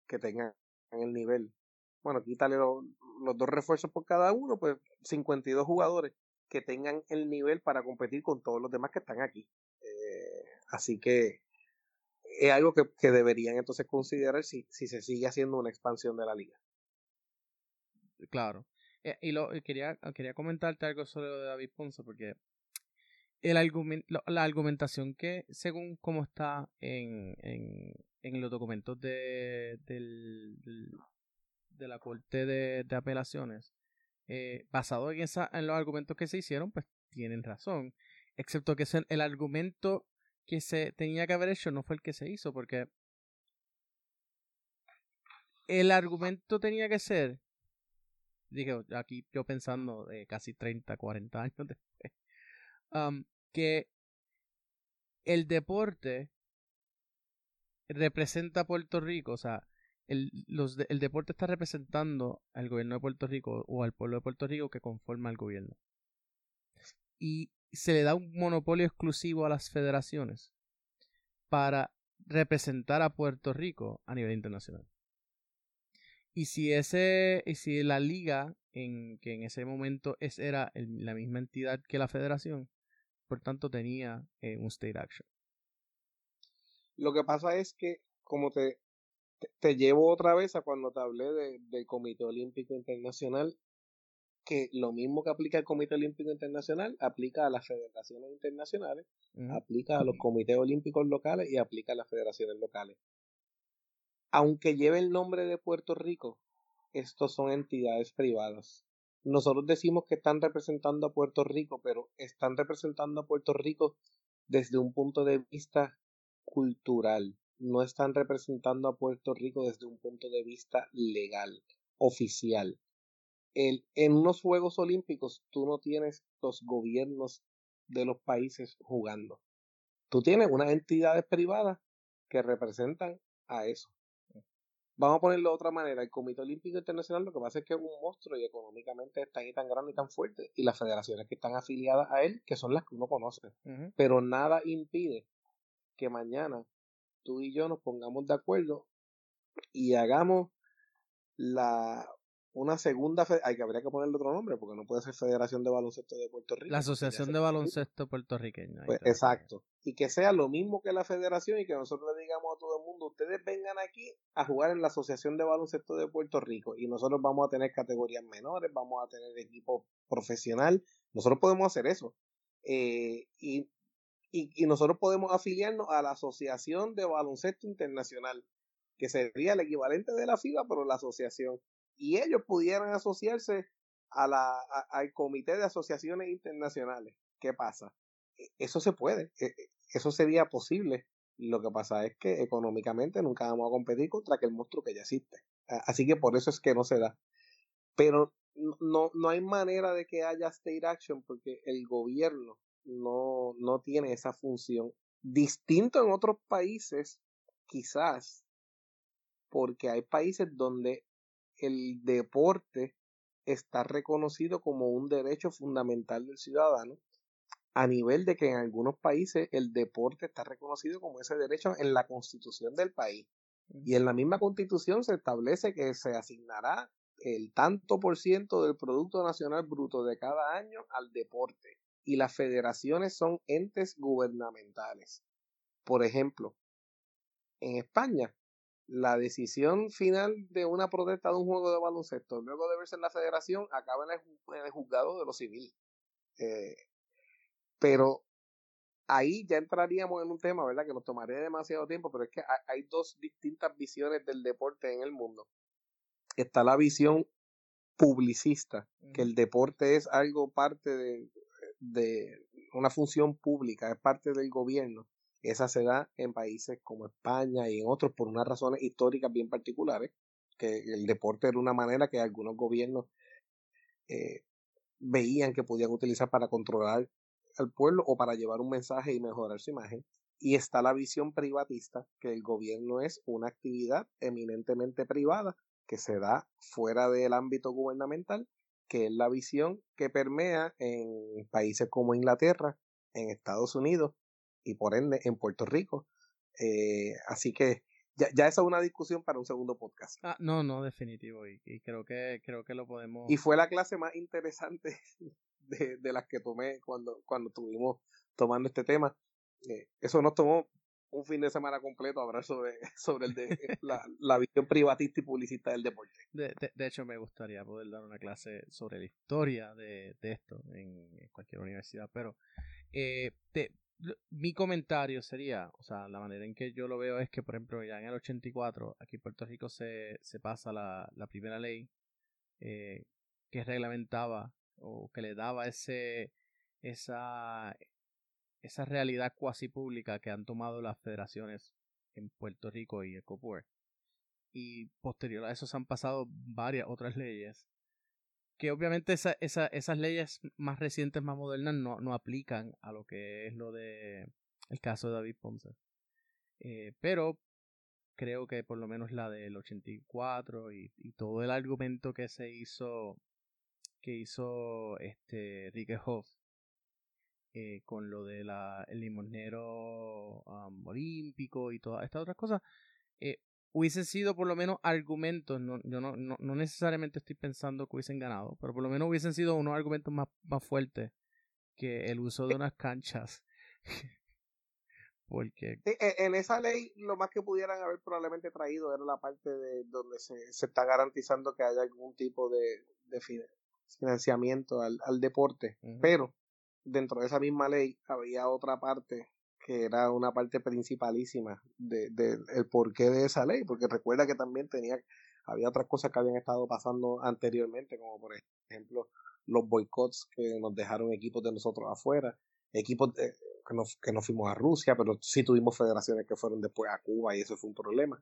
que tengan el nivel bueno, quítale los, dos refuerzos por cada uno, pues 52 jugadores que tengan el nivel para competir con todos los demás que están aquí. Eh, así que es algo que, deberían entonces considerar si, si se sigue haciendo una expansión de la liga. Claro. Eh, y lo, quería, quería comentarte algo sobre lo de David Ponce, porque el argumento, la argumentación que, según cómo está en, en, en los documentos de, del, de la Corte de, Apelaciones, eh, basado en, esa, en los argumentos que se hicieron, pues tienen razón. Excepto que es el, argumento que se tenía que haber hecho no fue el que se hizo, porque el argumento tenía que ser, dije aquí yo pensando de casi 30, 40 años [laughs] después, um, que el deporte representa a Puerto Rico, o sea, el, los el deporte está representando al gobierno de Puerto Rico o al pueblo de Puerto Rico que conforma el gobierno. Y se le da un monopolio exclusivo a las federaciones para representar a Puerto Rico a nivel internacional. Y si ese, y si la liga, en que en ese momento es, era la misma entidad que la federación, por tanto tenía eh, un state action. Lo que pasa es que, como te, te, llevo otra vez a cuando te hablé del Comité Olímpico Internacional, que lo mismo que aplica el Comité Olímpico Internacional, aplica a las federaciones internacionales, aplica a los comités olímpicos locales y aplica a las federaciones locales aunque lleve el nombre de Puerto Rico, estos son entidades privadas. Nosotros decimos que están representando a Puerto Rico, pero están representando a Puerto Rico desde un punto de vista cultural. No están representando a Puerto Rico desde un punto de vista legal, oficial. El, en unos Juegos Olímpicos tú no tienes los gobiernos de los países jugando. Tú tienes unas entidades privadas que representan a eso. Vamos a ponerlo de otra manera, el Comité Olímpico Internacional lo que pasa es que es un monstruo y económicamente está ahí tan grande y tan fuerte, y las federaciones que están afiliadas a él, que son las que uno conoce. Pero nada impide que mañana tú y yo nos pongamos de acuerdo y hagamos la una segunda, hay que habría que ponerle otro nombre, porque no puede ser Federación de Baloncesto de Puerto Rico. La Asociación de Baloncesto Puertorriqueño. Pues, exacto. Y que sea lo mismo que la federación y que nosotros le digamos a todo el mundo, ustedes vengan aquí a jugar en la Asociación de Baloncesto de Puerto Rico y nosotros vamos a tener categorías menores, vamos a tener equipo profesional, nosotros podemos hacer eso. Eh, y, y, y nosotros podemos afiliarnos a la Asociación de Baloncesto Internacional, que sería el equivalente de la FIBA, pero la asociación y ellos pudieran asociarse a la, al Comité de Asociaciones Internacionales. ¿Qué pasa? E, eso se puede, e, e, eso sería posible. Lo que pasa es que económicamente nunca vamos a competir contra aquel monstruo que ya existe. Así que por eso es que no se da. Pero no, no hay manera de que haya state action porque el gobierno no, no tiene esa función. Distinto en otros países, quizás, porque hay países donde el deporte está reconocido como un derecho fundamental del ciudadano, a nivel de que en algunos países el deporte está reconocido como ese derecho en la constitución del país. Y en la misma constitución se establece que se asignará el tanto por ciento del Producto Nacional Bruto de cada año al deporte. Y las federaciones son entes gubernamentales. Por ejemplo, en España la decisión final de una protesta de un juego de baloncesto, luego de verse en la federación, acaba en el, juzgado de lo civil. Eh, pero ahí ya entraríamos en un tema, ¿verdad? Que nos tomaría demasiado tiempo, pero es que hay, dos distintas visiones del deporte en el mundo. Está la visión publicista, que el deporte es algo parte de, de una función pública, es parte del gobierno. Esa se da en países como España y en otros por unas razones históricas bien particulares, que el deporte era una manera que algunos gobiernos eh, veían que podían utilizar para controlar al pueblo o para llevar un mensaje y mejorar su imagen. Y está la visión privatista, que el gobierno es una actividad eminentemente privada que se da fuera del ámbito gubernamental, que es la visión que permea en países como Inglaterra, en Estados Unidos y por ende en Puerto Rico. Eh, así que ya, ya esa es una discusión para un segundo podcast. Ah, no, no, definitivo. Y, creo que creo que lo podemos. Y fue la clase más interesante [laughs] de, de las que tomé cuando, cuando estuvimos tomando este tema. Eh, eso nos tomó un fin de semana completo hablar sobre, [laughs] sobre el de, [laughs] la, la, visión privatista y publicista del deporte. De, de, hecho, me gustaría poder dar una clase sobre la historia de, de esto en, cualquier universidad, pero eh, te, mi comentario sería, o sea, la manera en que yo lo veo es que, por ejemplo, ya en el 84, aquí en Puerto Rico se, se pasa la, la primera ley eh, que reglamentaba o que le daba ese, esa, esa realidad cuasi pública que han tomado las federaciones en Puerto Rico y Ecopuer. Y posterior a eso se han pasado varias otras leyes que obviamente esa, esa, esas leyes más recientes, más modernas, no, no aplican a lo que es lo de el caso de David Ponce. Eh, pero creo que por lo menos la del 84 y, y todo el argumento que se hizo que hizo este Hoff eh, con lo de la el limonero olímpico y todas estas otras cosas eh, hubiesen sido por lo menos argumentos, no, yo no, no, no, necesariamente estoy pensando que hubiesen ganado, pero por lo menos hubiesen sido unos argumentos más, más fuertes que el uso de unas canchas. [laughs] Porque... E, en esa ley lo más que pudieran haber probablemente traído era la parte de donde se, se está garantizando que haya algún tipo de, de financiamiento al, al deporte, pero dentro de esa misma ley había otra parte que era una parte principalísima del de, el porqué de esa ley, porque recuerda que también tenía, había otras cosas que habían estado pasando anteriormente, como por ejemplo los boicots que nos dejaron equipos de nosotros afuera, equipos que, no, que fuimos a Rusia, pero sí tuvimos federaciones que fueron después a Cuba y eso fue un problema.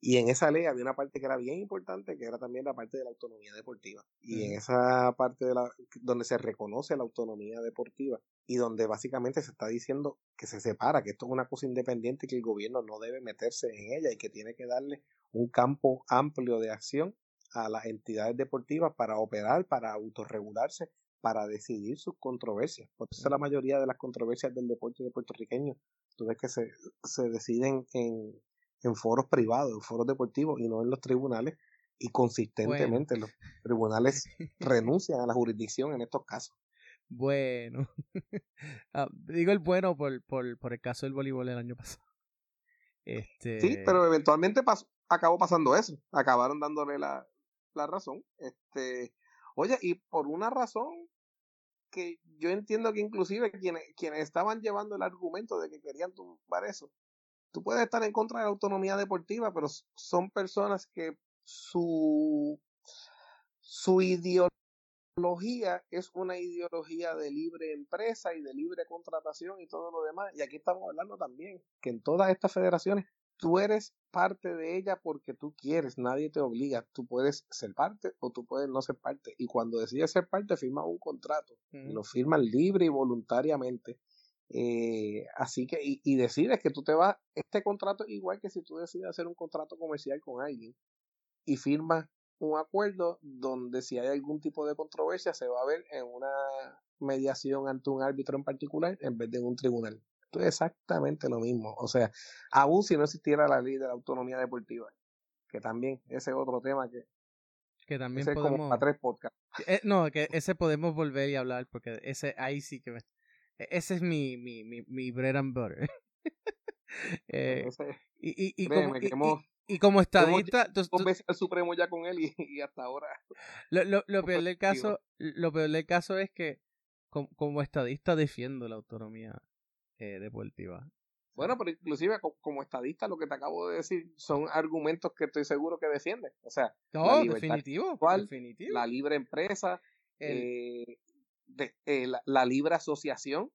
Y en esa ley había una parte que era bien importante, que era también la parte de la autonomía deportiva. Y en esa parte de la, donde se reconoce la autonomía deportiva y donde básicamente se está diciendo que se separa, que esto es una cosa independiente y que el gobierno no debe meterse en ella y que tiene que darle un campo amplio de acción a las entidades deportivas para operar, para autorregularse, para decidir sus controversias. Por eso la mayoría de las controversias del deporte de puertorriqueño, tú ves que se, se deciden en, en foros privados, en foros deportivos y no en los tribunales. Y consistentemente los [laughs] tribunales renuncian a la jurisdicción en estos casos. Bueno, [laughs] ah, digo el bueno por, por, por, el caso del voleibol el año pasado. [laughs] Este... Sí, pero eventualmente pasó, acabó pasando eso. Acabaron dándole la, la razón. Este, oye, y por una razón que yo entiendo que inclusive quienes, quienes estaban llevando el argumento de que querían tumbar eso, tú puedes estar en contra de la autonomía deportiva, pero son personas que su, su ideología es una ideología de libre empresa y de libre contratación y todo lo demás. Y aquí estamos hablando también que en todas estas federaciones tú eres parte de ella porque tú quieres, nadie te obliga, tú puedes ser parte o tú puedes no ser parte. Y cuando decides ser parte, firmas un contrato, lo firmas libre y voluntariamente. Eh, así que, y, y, decides que tú te vas, este contrato igual que si tú decides hacer un contrato comercial con alguien y firmas un acuerdo donde si hay algún tipo de controversia se va a ver en una mediación ante un árbitro en particular en vez de en un tribunal. Esto es exactamente lo mismo. O sea, aún si no existiera la ley de la autonomía deportiva, que también ese es otro tema que, que también podemos... como para tres podcasts. Eh, no, que ese podemos volver y hablar porque ese ahí sí que me, e, ese es mi, mi, mi, mi bread and butter. [laughs] eh, y, y, y, como, y, como estadista... Dos veces al Supremo ya con él y, hasta ahora... Lo, lo, lo peor del caso, lo peor del caso es que como, como estadista defiendo la autonomía eh, deportiva. Bueno, pero inclusive como estadista lo que te acabo de decir son argumentos que estoy seguro que defiende. O sea, no, definitivo, definitivo. la libre empresa, eh, de, eh, la, libre asociación,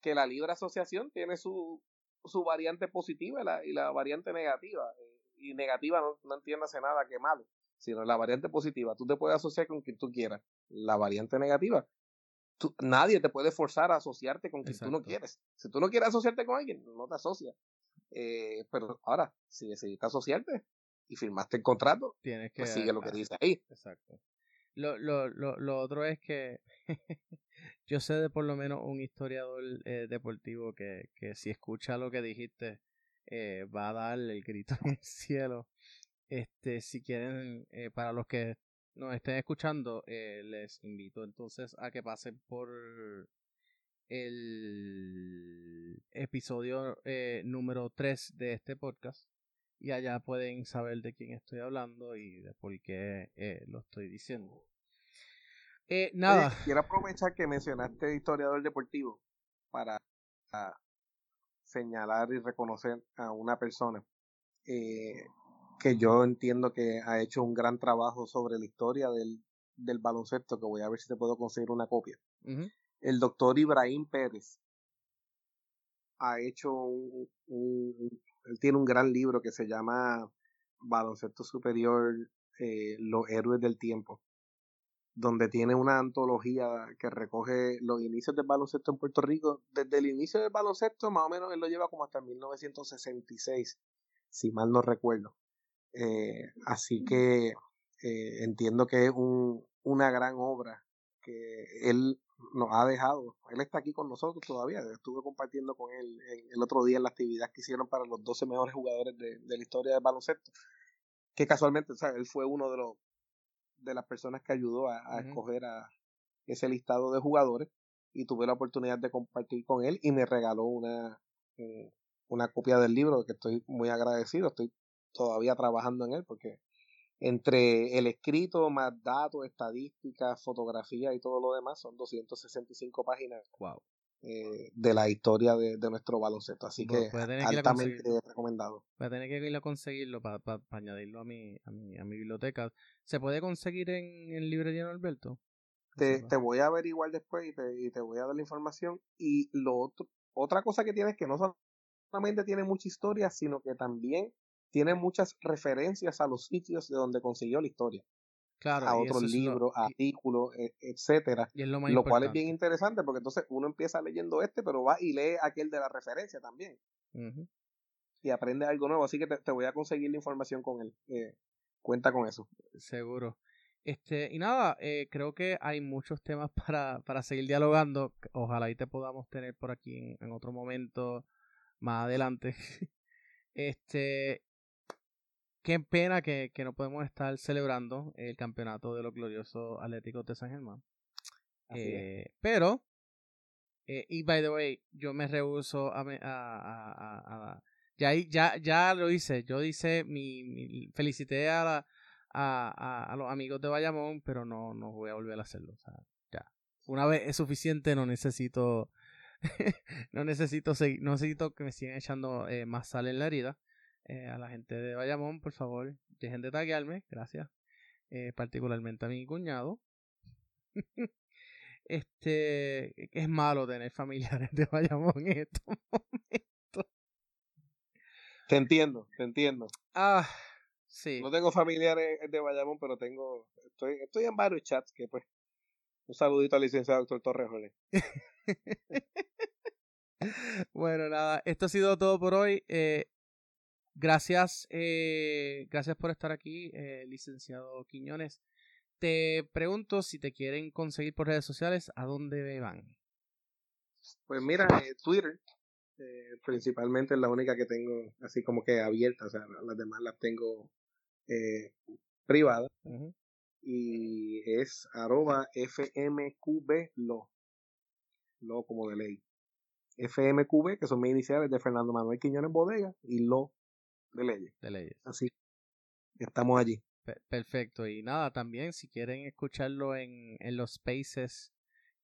que la libre asociación tiene su, su variante positiva y la, y la variante negativa. Y negativa no, no entiéndase nada que malo, sino la variante positiva. Tú te puedes asociar con quien tú quieras. La variante negativa, tú, nadie te puede forzar a asociarte con quien tú no quieres. Si tú no quieres asociarte con alguien, no te asocias. Eh, pero ahora, si decidiste asociarte y firmaste el contrato, Tienes pues que, sigue lo que dice ahí. Exacto. Lo, lo, lo, lo otro es que [laughs] yo sé de por lo menos un historiador eh, deportivo que, que si escucha lo que dijiste eh, va a dar el grito en el cielo. Este, si quieren, eh, para los que nos estén escuchando, eh, les invito entonces a que pasen por el episodio eh, número 3 de este podcast y allá pueden saber de quién estoy hablando y de por qué lo estoy diciendo. Nada. quiero aprovechar que mencionaste historiador deportivo para señalar y reconocer a una persona eh, que yo entiendo que ha hecho un gran trabajo sobre la historia del, del baloncesto, que voy a ver si te puedo conseguir una copia. El doctor Ibrahim Pérez ha hecho un, él tiene un gran libro que se llama Baloncesto Superior, eh, Los Héroes del Tiempo, donde tiene una antología que recoge los inicios del baloncesto en Puerto Rico. Desde el inicio del baloncesto, más o menos, él lo lleva como hasta 1966, si mal no recuerdo. Eh, así que eh, entiendo que es un, una gran obra que él nos ha dejado. Él está aquí con nosotros todavía. Estuve compartiendo con él el otro día la actividad que hicieron para los 12 mejores jugadores de, la historia del baloncesto. Que casualmente, o él fue uno de los de las personas que ayudó a, escoger a ese listado de jugadores y tuve la oportunidad de compartir con él y me regaló una, eh, una copia del libro que estoy muy agradecido. Estoy todavía trabajando en él porque entre el escrito, más datos, estadísticas, fotografía y todo lo demás, son 265 páginas eh, de la historia de, nuestro baloncesto. Así que altamente recomendado. Voy a tener que ir a conseguirlo para añadirlo a mi, a mi, a mi biblioteca. ¿Se puede conseguir en, en librería Alberto? Te, te, voy a averiguar después y te, y te voy a dar la información. Y lo otro, otra cosa que tiene es que no solamente tiene mucha historia, sino que también tiene muchas referencias a los sitios de donde consiguió la historia. Claro, a otros libros, artículos, e, etcétera. lo, cual es bien interesante porque entonces uno empieza leyendo este, pero va y lee aquel de la referencia también. Y aprende algo nuevo. Así que te, voy a conseguir la información con él. Eh, cuenta con eso. Seguro. Este, y nada, eh, creo que hay muchos temas para, para seguir dialogando. Ojalá y te podamos tener por aquí en, en otro momento más adelante. [laughs] este, qué pena que, no podemos estar celebrando el campeonato de los gloriosos Atléticos de San Germán. Eh, pero, eh, y by the way, yo me rehuso a, a, ya, ya, ya lo hice. Yo hice mi, felicité a, a, los amigos de Bayamón, pero no, no voy a volver a hacerlo. O sea, ya. Una vez es suficiente, no necesito, [laughs] no necesito seguir, no necesito que me sigan echando eh, más sal en la herida. Eh, a la gente de Bayamón, por favor, dejen de taguearme, gracias. Eh, particularmente a mi cuñado. [laughs] este, es malo tener familiares de Bayamón en estos [laughs] momentos. Te entiendo, te entiendo. Ah, sí. No tengo familiares de Bayamón, pero tengo, estoy, estoy en varios chats que pues, un saludito al licenciado doctor Torres. [laughs] bueno, nada, esto ha sido todo por hoy. Eh, Gracias, eh, gracias por estar aquí, eh, licenciado Quiñones. Te pregunto si te quieren conseguir por redes sociales, ¿a dónde van? Pues mira, eh, Twitter, principalmente es la única que tengo así como que abierta, o sea, las demás las tengo privadas. Y es arroba FMQB lo, lo como de ley. FMQB, que son mis iniciales de Fernando Manuel Quiñones Bodega, y lo de leyes. De leyes. Así. Estamos allí. Perfecto. Y nada, también si quieren escucharlo en, en los spaces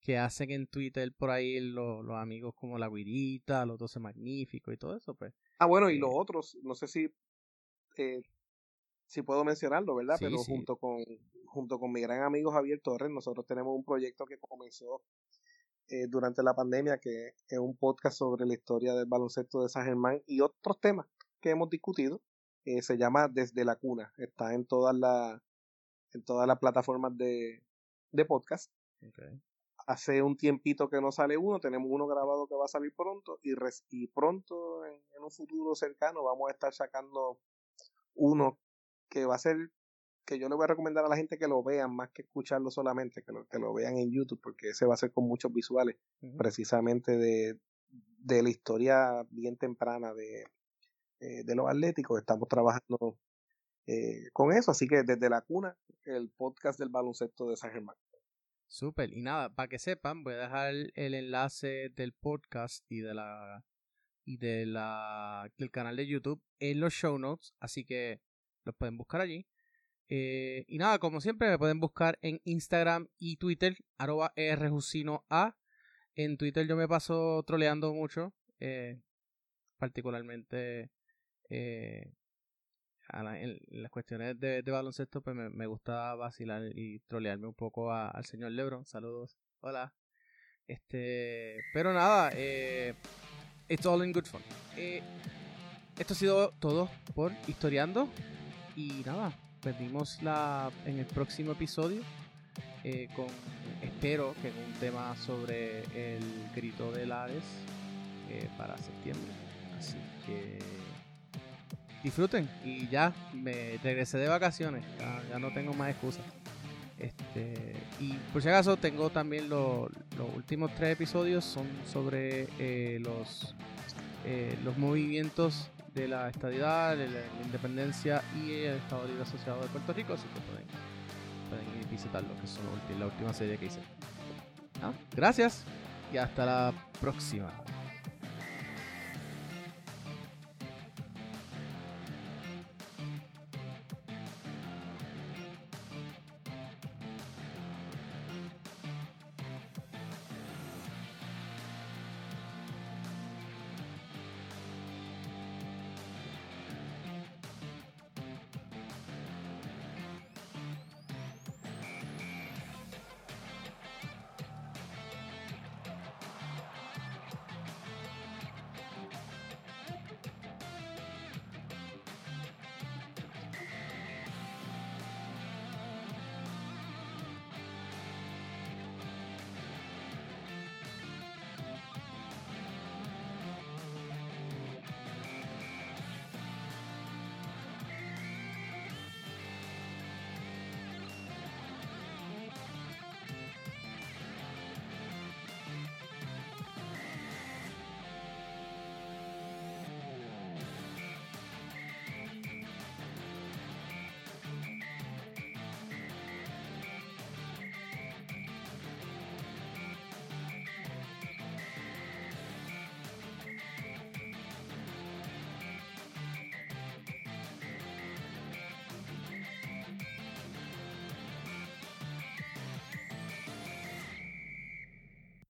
que hacen en Twitter por ahí los, los amigos como La Guirita, Los Doce Magníficos y todo eso, pues. Ah, bueno, y los eh, otros, no sé si eh, si puedo mencionarlo, ¿verdad? Pero junto con junto con mi gran amigo Javier Torres, nosotros tenemos un proyecto que comenzó eh, durante la pandemia, que es un podcast sobre la historia del baloncesto de San Germán y otros temas que hemos discutido. Eh, se llama Desde la Cuna. Está en todas las en todas las plataformas de, de podcast. Hace un tiempito que no sale uno, tenemos uno grabado que va a salir pronto y, y pronto en, un futuro cercano vamos a estar sacando uno que va a ser que yo le voy a recomendar a la gente que lo vean más que escucharlo solamente, que lo, que lo vean en YouTube, porque ese va a ser con muchos visuales, precisamente de, de la historia bien temprana de, eh, de los atléticos. Estamos trabajando eh, con eso, así que desde la cuna, el podcast del baloncesto de San Germán. Súper, y nada, para que sepan, voy a dejar el enlace del podcast y de la y de la del canal de YouTube en los show notes, así que los pueden buscar allí. Eh, y nada, como siempre, me pueden buscar en Instagram y Twitter, arroba A. En Twitter yo me paso troleando mucho, particularmente eh, en, las cuestiones de, baloncesto, pues me, gusta vacilar y trolearme un poco al señor Lebron. Saludos. Hola. Este, pero nada, eh, it's all in good fun. Eh, esto ha sido todo por Historiando. Y nada, perdimos la en el próximo episodio. Eh, con espero que en un tema sobre el grito de Hades para septiembre. Así que disfruten y ya me regresé de vacaciones, ya, no tengo más excusas. Este, y por si acaso tengo también los últimos tres episodios son sobre eh, los, eh, los movimientos de la estadidad, la, independencia y el Estado Libre Asociado de Puerto Rico, así que pueden, pueden ir visitarlo, que es la última serie que hice. Gracias y hasta la próxima.